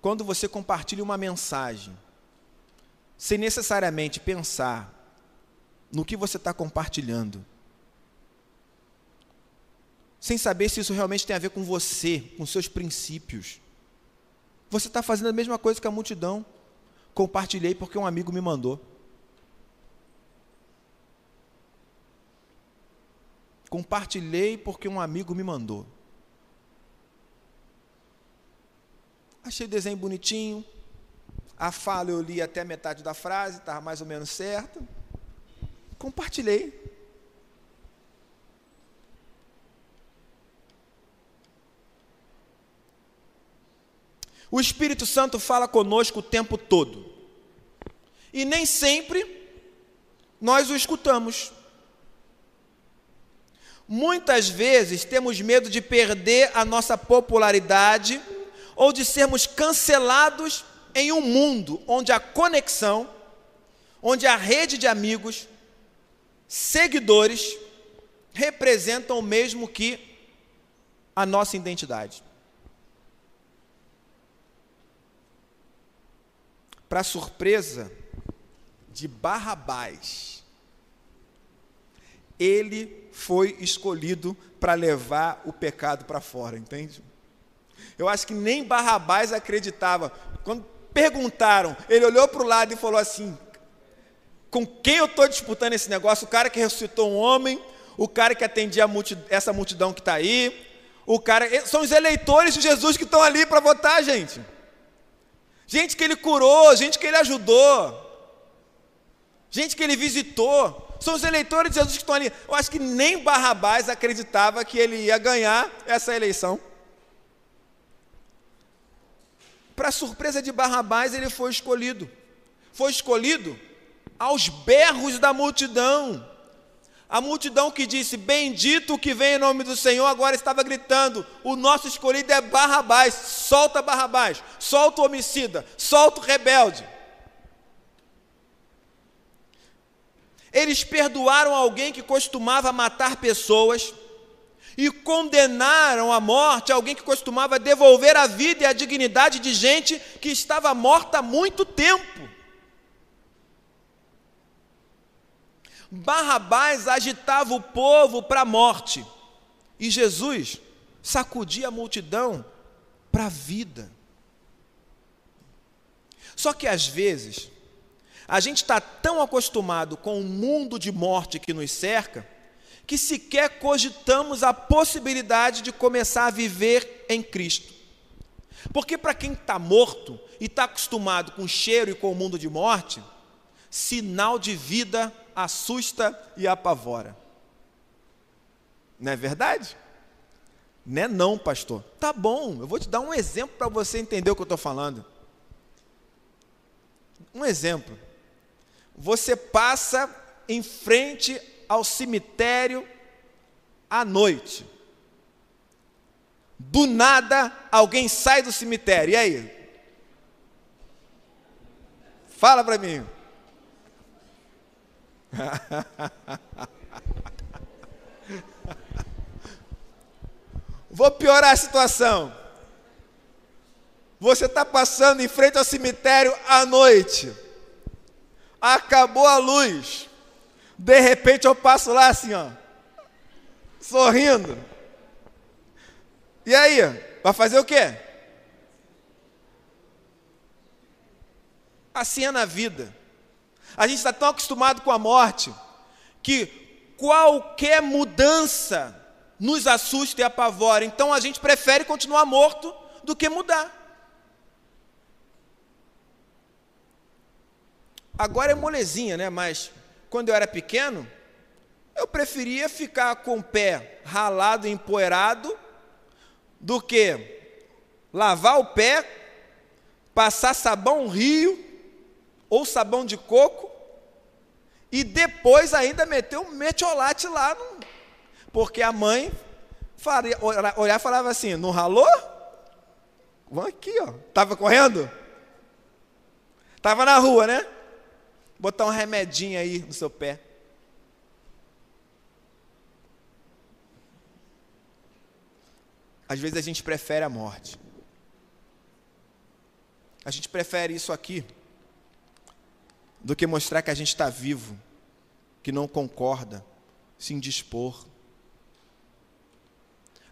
[SPEAKER 1] Quando você compartilha uma mensagem, sem necessariamente pensar no que você está compartilhando, sem saber se isso realmente tem a ver com você, com seus princípios. Você está fazendo a mesma coisa que a multidão. Compartilhei porque um amigo me mandou. Compartilhei porque um amigo me mandou. Achei o desenho bonitinho. A fala eu li até metade da frase, estava mais ou menos certa. Compartilhei. O Espírito Santo fala conosco o tempo todo. E nem sempre nós o escutamos. Muitas vezes temos medo de perder a nossa popularidade ou de sermos cancelados em um mundo onde a conexão, onde a rede de amigos, seguidores, representam o mesmo que a nossa identidade. Para surpresa de Barrabás, ele foi escolhido para levar o pecado para fora, entende? Eu acho que nem Barrabás acreditava. Quando perguntaram, ele olhou para o lado e falou assim: com quem eu estou disputando esse negócio? O cara que ressuscitou um homem, o cara que atendia multidão, essa multidão que está aí, o cara. São os eleitores de Jesus que estão ali para votar, gente gente que ele curou, gente que ele ajudou, gente que ele visitou. São os eleitores de Jesus que estão ali. Eu acho que nem Barrabás acreditava que ele ia ganhar essa eleição. Para surpresa de Barrabás, ele foi escolhido. Foi escolhido aos berros da multidão. A multidão que disse: Bendito o que vem em nome do Senhor, agora estava gritando: O nosso escolhido é Barrabás, solta Barrabás, solta o homicida, solta o rebelde. Eles perdoaram alguém que costumava matar pessoas e condenaram à morte alguém que costumava devolver a vida e a dignidade de gente que estava morta há muito tempo. Barrabás agitava o povo para a morte e Jesus sacudia a multidão para a vida. Só que às vezes, a gente está tão acostumado com o mundo de morte que nos cerca, que sequer cogitamos a possibilidade de começar a viver em Cristo. Porque para quem está morto e está acostumado com o cheiro e com o mundo de morte, sinal de vida assusta e apavora. Não é verdade? Não é não, pastor. Tá bom, eu vou te dar um exemplo para você entender o que eu estou falando. Um exemplo. Você passa em frente ao cemitério à noite. Do nada, alguém sai do cemitério. E aí? Fala para mim. Vou piorar a situação. Você está passando em frente ao cemitério à noite. Acabou a luz. De repente eu passo lá assim, ó. Sorrindo. E aí? Vai fazer o quê? Assim é na vida. A gente está tão acostumado com a morte que qualquer mudança nos assusta e apavora. Então a gente prefere continuar morto do que mudar. Agora é molezinha, né? Mas quando eu era pequeno, eu preferia ficar com o pé ralado e empoeirado do que lavar o pé, passar sabão rio ou sabão de coco, e depois ainda meteu um metiolate lá, no, porque a mãe olhar e falava assim, não ralou? Vamos aqui, ó. Estava correndo? Estava na rua, né? Botar um remedinho aí no seu pé. Às vezes a gente prefere a morte. A gente prefere isso aqui do que mostrar que a gente está vivo, que não concorda, se indispor.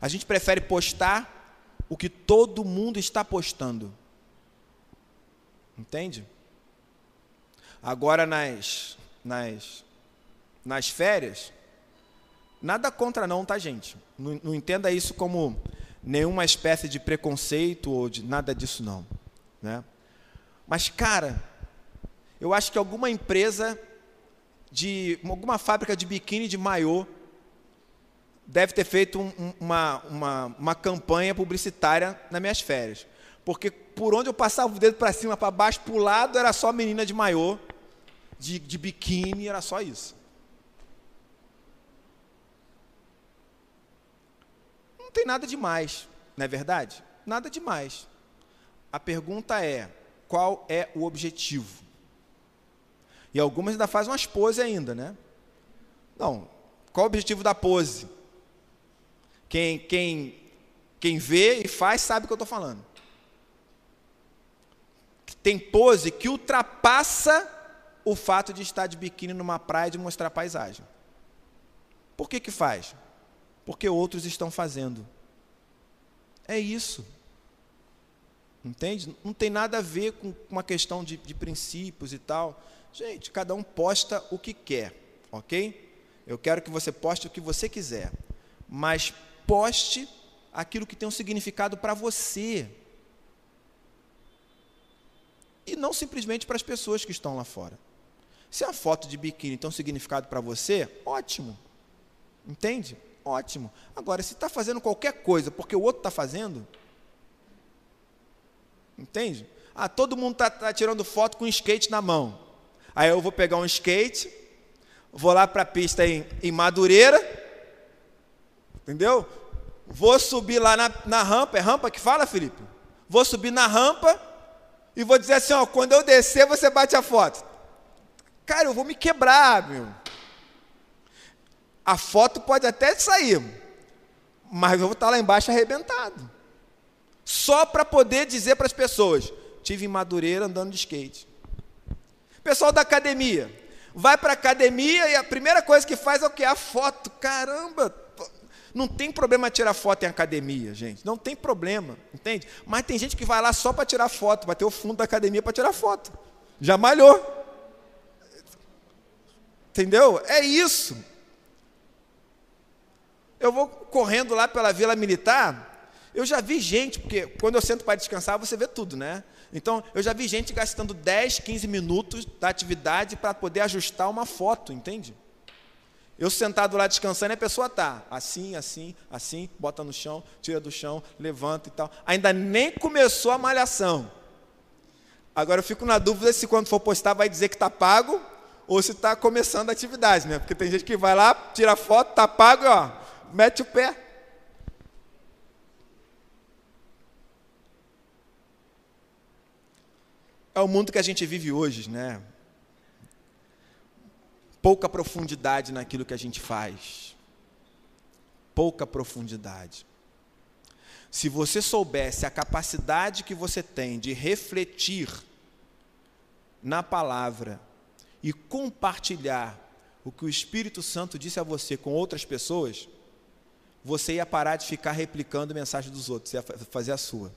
[SPEAKER 1] A gente prefere postar o que todo mundo está postando Entende? Agora nas nas nas férias, nada contra não, tá, gente? Não, não entenda isso como nenhuma espécie de preconceito ou de nada disso não, né? Mas cara, eu acho que alguma empresa de alguma fábrica de biquíni de maiô deve ter feito um, uma, uma, uma campanha publicitária nas minhas férias. Porque por onde eu passava o dedo para cima, para baixo, para o lado, era só menina de maiô, de, de biquíni, era só isso. Não tem nada demais, não é verdade? Nada demais. A pergunta é: qual é o objetivo? E algumas ainda fazem umas poses ainda, né? Não. Qual o objetivo da pose? Quem, quem, quem vê e faz sabe o que eu estou falando. Tem pose que ultrapassa o fato de estar de biquíni numa praia de mostrar paisagem. Por que que faz? Porque outros estão fazendo. É isso. Entende? Não tem nada a ver com uma questão de, de princípios e tal. Gente, cada um posta o que quer, ok? Eu quero que você poste o que você quiser, mas poste aquilo que tem um significado para você. E não simplesmente para as pessoas que estão lá fora. Se a foto de biquíni tem um significado para você, ótimo. Entende? Ótimo. Agora, se está fazendo qualquer coisa porque o outro está fazendo, entende? Ah, todo mundo está tá tirando foto com um skate na mão. Aí eu vou pegar um skate, vou lá para a pista em, em Madureira, Entendeu? Vou subir lá na, na rampa, é rampa que fala, Felipe? Vou subir na rampa e vou dizer assim, ó, quando eu descer, você bate a foto. Cara, eu vou me quebrar, meu. A foto pode até sair, mas eu vou estar lá embaixo arrebentado. Só para poder dizer para as pessoas, tive em Madureira andando de skate. Pessoal da academia, vai para a academia e a primeira coisa que faz é o que? A foto. Caramba, não tem problema tirar foto em academia, gente. Não tem problema, entende? Mas tem gente que vai lá só para tirar foto, para ter o fundo da academia para tirar foto. Já malhou. Entendeu? É isso. Eu vou correndo lá pela Vila Militar, eu já vi gente, porque quando eu sento para descansar, você vê tudo, né? Então, eu já vi gente gastando 10, 15 minutos da atividade para poder ajustar uma foto, entende? Eu sentado lá descansando, a pessoa tá assim, assim, assim, bota no chão, tira do chão, levanta e tal. Ainda nem começou a malhação. Agora eu fico na dúvida se quando for postar vai dizer que está pago ou se está começando a atividade, né? Porque tem gente que vai lá, tira foto, está pago ó, mete o pé. É o mundo que a gente vive hoje, né? pouca profundidade naquilo que a gente faz. Pouca profundidade. Se você soubesse a capacidade que você tem de refletir na palavra e compartilhar o que o Espírito Santo disse a você com outras pessoas, você ia parar de ficar replicando mensagem dos outros, ia fazer a sua.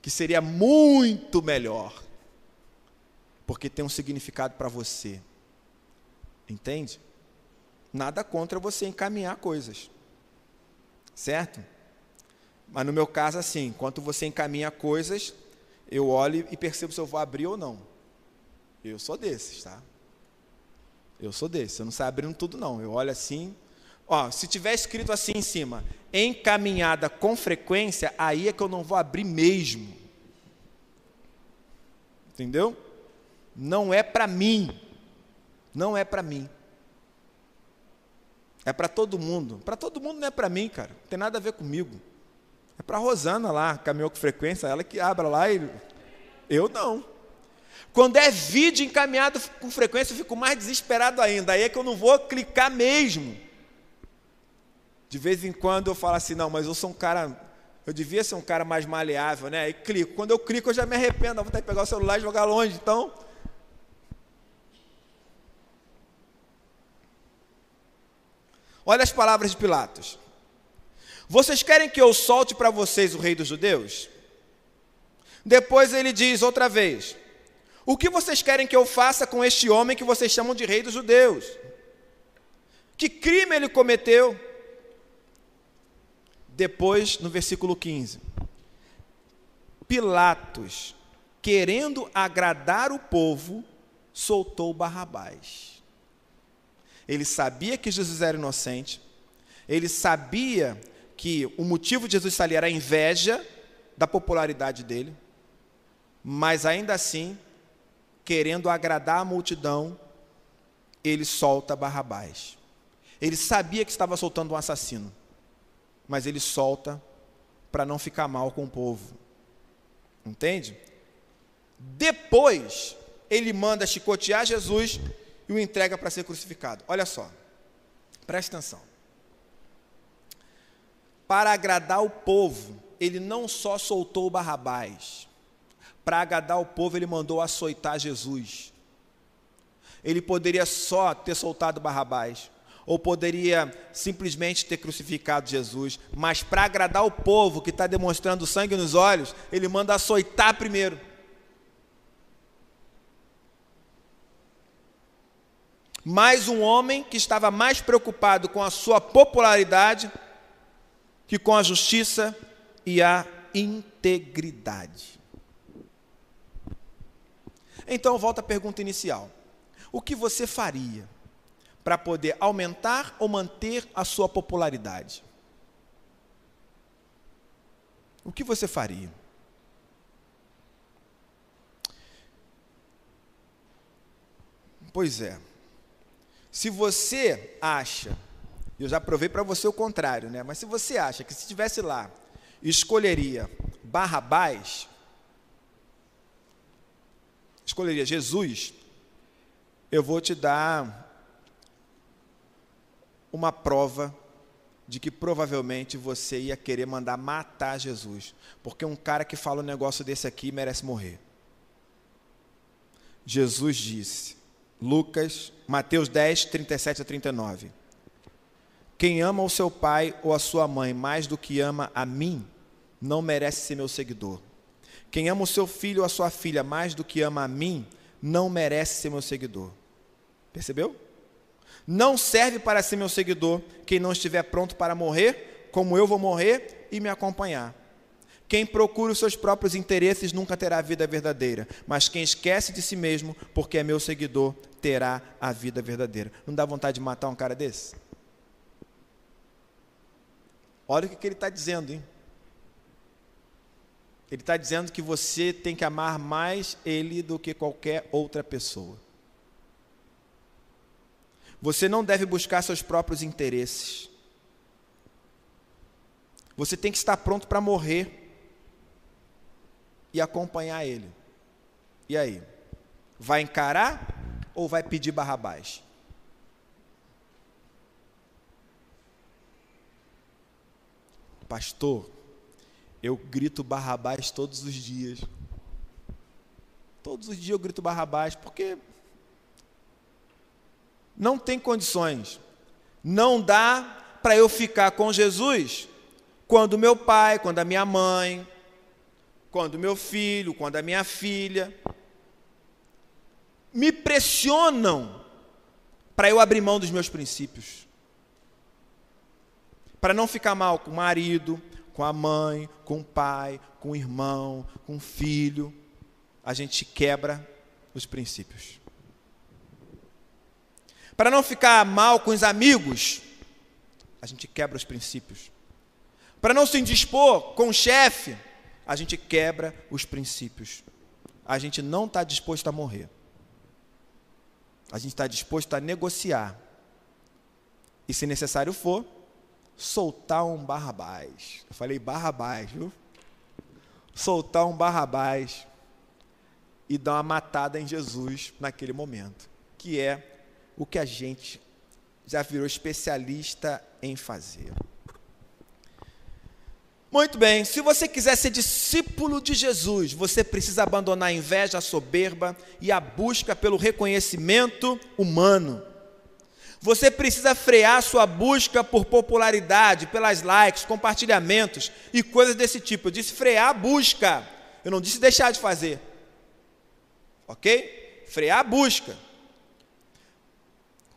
[SPEAKER 1] Que seria muito melhor porque tem um significado para você. Entende? Nada contra você encaminhar coisas. Certo? Mas no meu caso, assim, enquanto você encaminha coisas, eu olho e percebo se eu vou abrir ou não. Eu sou desses, tá? Eu sou desses. Eu não saio abrindo tudo, não. Eu olho assim. Ó, se tiver escrito assim em cima, encaminhada com frequência, aí é que eu não vou abrir mesmo. Entendeu? não é para mim. Não é para mim. É para todo mundo. Para todo mundo não é para mim, cara. Não tem nada a ver comigo. É para Rosana lá, caminhou com frequência, ela que abra lá e eu não. Quando é vídeo encaminhado com frequência, eu fico mais desesperado ainda. Aí é que eu não vou clicar mesmo. De vez em quando eu falo assim, não, mas eu sou um cara, eu devia ser um cara mais maleável, né? E clico. Quando eu clico, eu já me arrependo, eu vou ter que pegar o celular e jogar longe. Então, Olha as palavras de Pilatos. Vocês querem que eu solte para vocês o rei dos judeus? Depois ele diz outra vez: O que vocês querem que eu faça com este homem que vocês chamam de rei dos judeus? Que crime ele cometeu? Depois, no versículo 15: Pilatos, querendo agradar o povo, soltou Barrabás. Ele sabia que Jesus era inocente, ele sabia que o motivo de Jesus ali era a inveja da popularidade dele, mas ainda assim, querendo agradar a multidão, ele solta Barrabás. Ele sabia que estava soltando um assassino, mas ele solta para não ficar mal com o povo. Entende? Depois, ele manda chicotear Jesus e o entrega para ser crucificado. Olha só, preste atenção. Para agradar o povo, ele não só soltou Barrabás, para agradar o povo, ele mandou açoitar Jesus. Ele poderia só ter soltado Barrabás, ou poderia simplesmente ter crucificado Jesus, mas para agradar o povo que está demonstrando sangue nos olhos, ele manda açoitar primeiro. Mais um homem que estava mais preocupado com a sua popularidade que com a justiça e a integridade. Então, volta à pergunta inicial: o que você faria para poder aumentar ou manter a sua popularidade? O que você faria? Pois é. Se você acha, eu já provei para você o contrário, né? Mas se você acha que se estivesse lá, escolheria Barrabás, escolheria Jesus, eu vou te dar uma prova de que provavelmente você ia querer mandar matar Jesus, porque um cara que fala um negócio desse aqui merece morrer. Jesus disse: Lucas, Mateus 10, 37 a 39. Quem ama o seu pai ou a sua mãe mais do que ama a mim, não merece ser meu seguidor. Quem ama o seu filho ou a sua filha mais do que ama a mim, não merece ser meu seguidor. Percebeu? Não serve para ser meu seguidor quem não estiver pronto para morrer, como eu vou morrer, e me acompanhar. Quem procura os seus próprios interesses nunca terá a vida verdadeira, mas quem esquece de si mesmo, porque é meu seguidor, terá a vida verdadeira. Não dá vontade de matar um cara desse? Olha o que ele está dizendo, hein? Ele está dizendo que você tem que amar mais ele do que qualquer outra pessoa. Você não deve buscar seus próprios interesses. Você tem que estar pronto para morrer e acompanhar ele. E aí? Vai encarar ou vai pedir Barrabás? Pastor, eu grito Barrabás todos os dias. Todos os dias eu grito Barrabás, porque não tem condições. Não dá para eu ficar com Jesus quando meu pai, quando a minha mãe, quando meu filho, quando a minha filha me pressionam para eu abrir mão dos meus princípios. Para não ficar mal com o marido, com a mãe, com o pai, com o irmão, com o filho, a gente quebra os princípios. Para não ficar mal com os amigos, a gente quebra os princípios. Para não se indispor com o chefe, a gente quebra os princípios. A gente não está disposto a morrer. A gente está disposto a negociar. E, se necessário for, soltar um barrabás. Eu falei barrabás, viu? Soltar um barrabás e dar uma matada em Jesus naquele momento, que é o que a gente já virou especialista em fazer. Muito bem, se você quiser ser discípulo de Jesus, você precisa abandonar a inveja, a soberba e a busca pelo reconhecimento humano. Você precisa frear sua busca por popularidade, pelas likes, compartilhamentos e coisas desse tipo. Eu disse frear a busca. Eu não disse deixar de fazer. Ok? Frear a busca.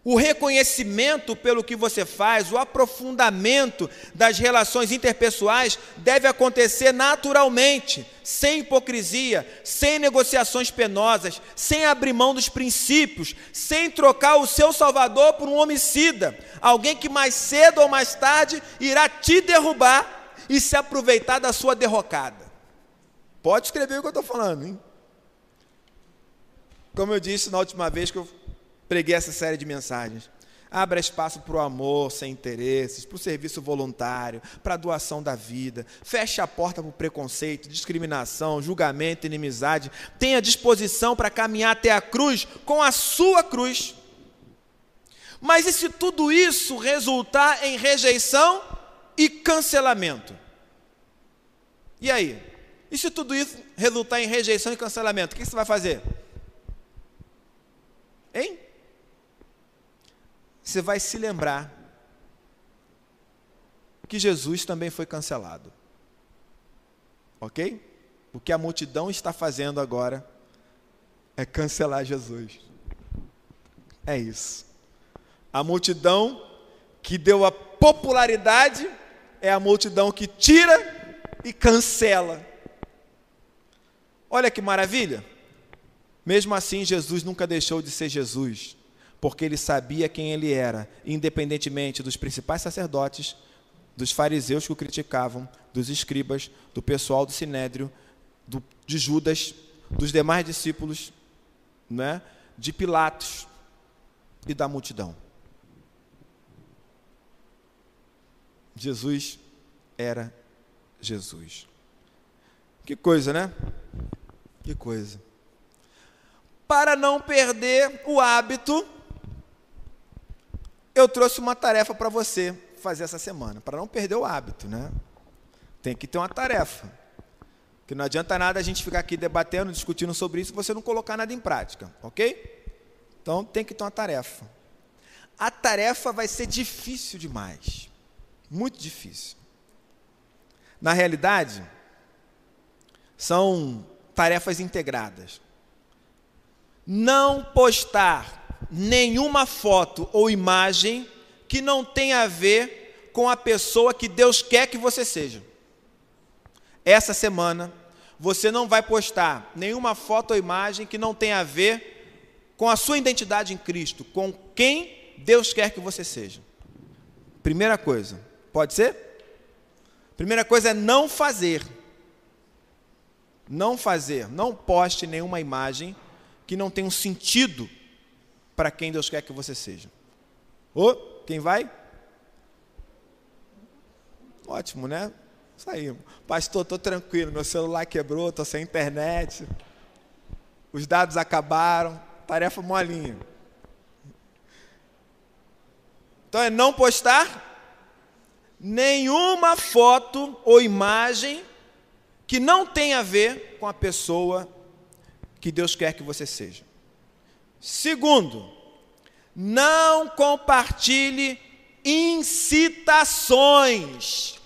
[SPEAKER 1] O reconhecimento pelo que você faz, o aprofundamento das relações interpessoais deve acontecer naturalmente, sem hipocrisia, sem negociações penosas, sem abrir mão dos princípios, sem trocar o seu salvador por um homicida, alguém que mais cedo ou mais tarde irá te derrubar e se aproveitar da sua derrocada. Pode escrever o que eu estou falando, hein? Como eu disse na última vez que eu preguei essa série de mensagens. Abra espaço para o amor sem interesses, para o serviço voluntário, para a doação da vida. Feche a porta para o preconceito, discriminação, julgamento, inimizade. Tenha disposição para caminhar até a cruz com a sua cruz. Mas e se tudo isso resultar em rejeição e cancelamento? E aí? E se tudo isso resultar em rejeição e cancelamento? O que você vai fazer? Hein? Você vai se lembrar que Jesus também foi cancelado. Ok? O que a multidão está fazendo agora é cancelar Jesus. É isso. A multidão que deu a popularidade é a multidão que tira e cancela. Olha que maravilha. Mesmo assim, Jesus nunca deixou de ser Jesus porque ele sabia quem ele era, independentemente dos principais sacerdotes, dos fariseus que o criticavam, dos escribas, do pessoal do sinédrio, do, de Judas, dos demais discípulos, né, de Pilatos e da multidão. Jesus era Jesus. Que coisa, né? Que coisa. Para não perder o hábito eu trouxe uma tarefa para você fazer essa semana, para não perder o hábito, né? Tem que ter uma tarefa. Que não adianta nada a gente ficar aqui debatendo, discutindo sobre isso, você não colocar nada em prática, ok? Então tem que ter uma tarefa. A tarefa vai ser difícil demais, muito difícil. Na realidade, são tarefas integradas. Não postar nenhuma foto ou imagem que não tenha a ver com a pessoa que Deus quer que você seja. Essa semana, você não vai postar nenhuma foto ou imagem que não tenha a ver com a sua identidade em Cristo, com quem Deus quer que você seja. Primeira coisa, pode ser? Primeira coisa é não fazer. Não fazer, não poste nenhuma imagem que não tenha um sentido para quem Deus quer que você seja. Ô, quem vai? Ótimo, né? Saímos. Pastor, estou tranquilo, meu celular quebrou, estou sem internet, os dados acabaram, tarefa molinha. Então é não postar nenhuma foto ou imagem que não tenha a ver com a pessoa que Deus quer que você seja. Segundo, não compartilhe incitações.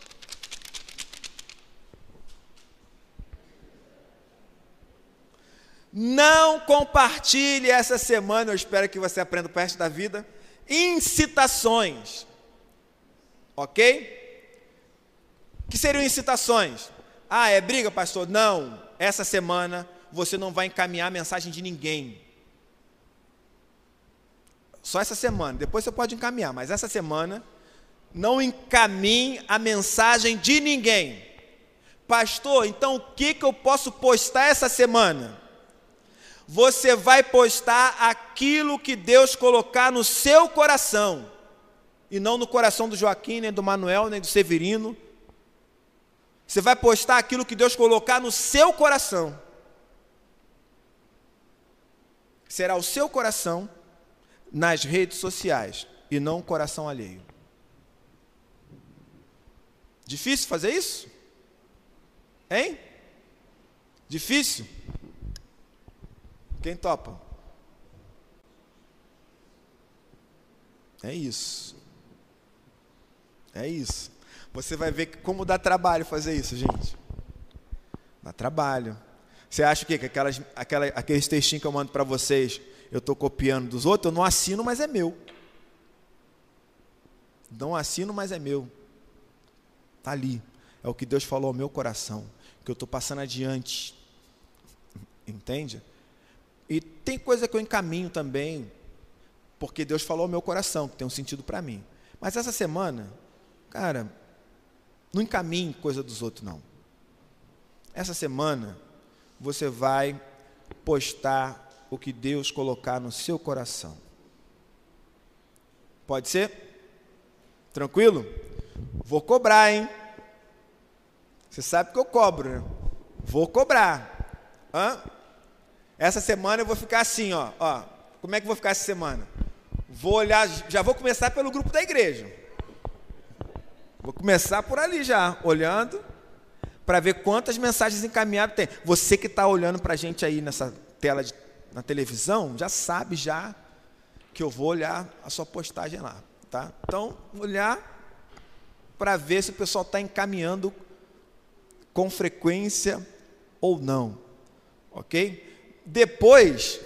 [SPEAKER 1] Não compartilhe essa semana, eu espero que você aprenda o resto da vida, incitações. Ok? Que seriam incitações? Ah, é briga, pastor? Não. Essa semana você não vai encaminhar mensagem de ninguém. Só essa semana. Depois você pode encaminhar, mas essa semana não encaminhe a mensagem de ninguém. Pastor, então o que, que eu posso postar essa semana? Você vai postar aquilo que Deus colocar no seu coração, e não no coração do Joaquim, nem do Manuel, nem do Severino. Você vai postar aquilo que Deus colocar no seu coração. Será o seu coração nas redes sociais e não o coração alheio. Difícil fazer isso? Hein? Difícil? Quem topa? É isso. É isso. Você vai ver como dá trabalho fazer isso, gente. Dá trabalho. Você acha o quê? Que aquelas, aquela, aqueles textinhos que eu mando para vocês, eu estou copiando dos outros? Eu não assino, mas é meu. Não assino, mas é meu. Está ali. É o que Deus falou ao meu coração. Que eu estou passando adiante. Entende? E tem coisa que eu encaminho também, porque Deus falou ao meu coração, que tem um sentido para mim. Mas essa semana, cara, não encaminhe coisa dos outros, não. Essa semana, você vai postar o que Deus colocar no seu coração. Pode ser? Tranquilo? Vou cobrar, hein? Você sabe que eu cobro, né? Vou cobrar. Hã? Essa semana eu vou ficar assim, ó, ó. Como é que eu vou ficar essa semana? Vou olhar, já vou começar pelo grupo da igreja. Vou começar por ali já, olhando, para ver quantas mensagens encaminhadas tem. Você que está olhando para a gente aí nessa tela de, na televisão, já sabe já que eu vou olhar a sua postagem lá, tá? Então, olhar para ver se o pessoal está encaminhando com frequência ou não, ok? Depois,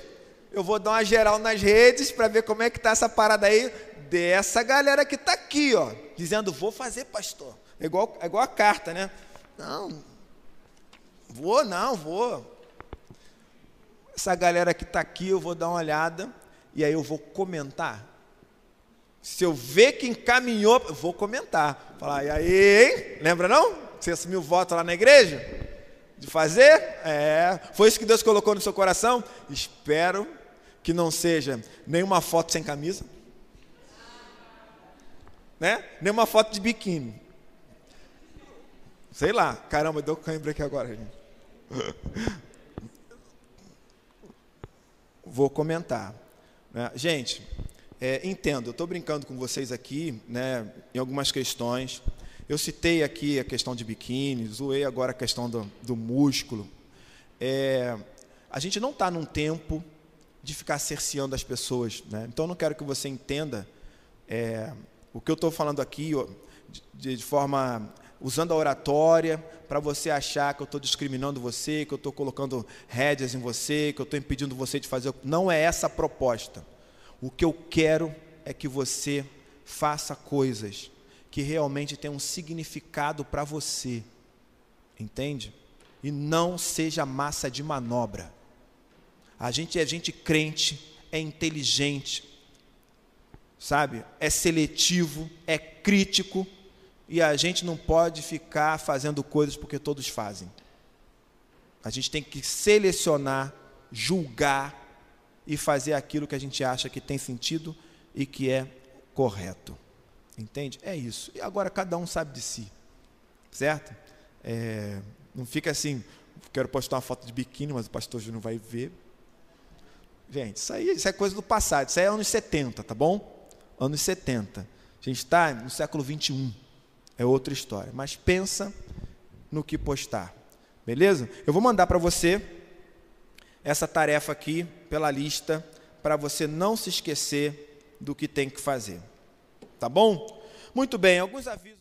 [SPEAKER 1] eu vou dar uma geral nas redes para ver como é que está essa parada aí dessa galera que está aqui, ó, dizendo, vou fazer, pastor. É igual, é igual a carta, né? Não, vou, não, vou. Essa galera que está aqui, eu vou dar uma olhada e aí eu vou comentar. Se eu ver que encaminhou, eu vou comentar. Falar, e aí, hein? Lembra não? Você assumiu o voto lá na igreja? de fazer? É. Foi isso que Deus colocou no seu coração? Espero que não seja nenhuma foto sem camisa, né? Nenhuma foto de biquíni. Sei lá, caramba, deu cãibra aqui agora, gente. Vou comentar. Né? Gente, é, entendo, eu estou brincando com vocês aqui, né, em algumas questões. Eu citei aqui a questão de biquíni, zoei agora a questão do, do músculo. É, a gente não está num tempo de ficar cerceando as pessoas. Né? Então, eu não quero que você entenda é, o que eu estou falando aqui de, de forma usando a oratória para você achar que eu estou discriminando você, que eu estou colocando rédeas em você, que eu estou impedindo você de fazer. Não é essa a proposta. O que eu quero é que você faça coisas que realmente tem um significado para você, entende? E não seja massa de manobra. A gente é gente crente, é inteligente, sabe? É seletivo, é crítico, e a gente não pode ficar fazendo coisas porque todos fazem. A gente tem que selecionar, julgar e fazer aquilo que a gente acha que tem sentido e que é correto. Entende? É isso. E agora cada um sabe de si. Certo? É, não fica assim, quero postar uma foto de biquíni, mas o pastor Júnior vai ver. Gente, isso aí isso é coisa do passado, isso aí é anos 70, tá bom? Anos 70. A gente está no século 21. É outra história. Mas pensa no que postar. Beleza? Eu vou mandar para você essa tarefa aqui pela lista para você não se esquecer do que tem que fazer. Tá bom? Muito bem, alguns avisos.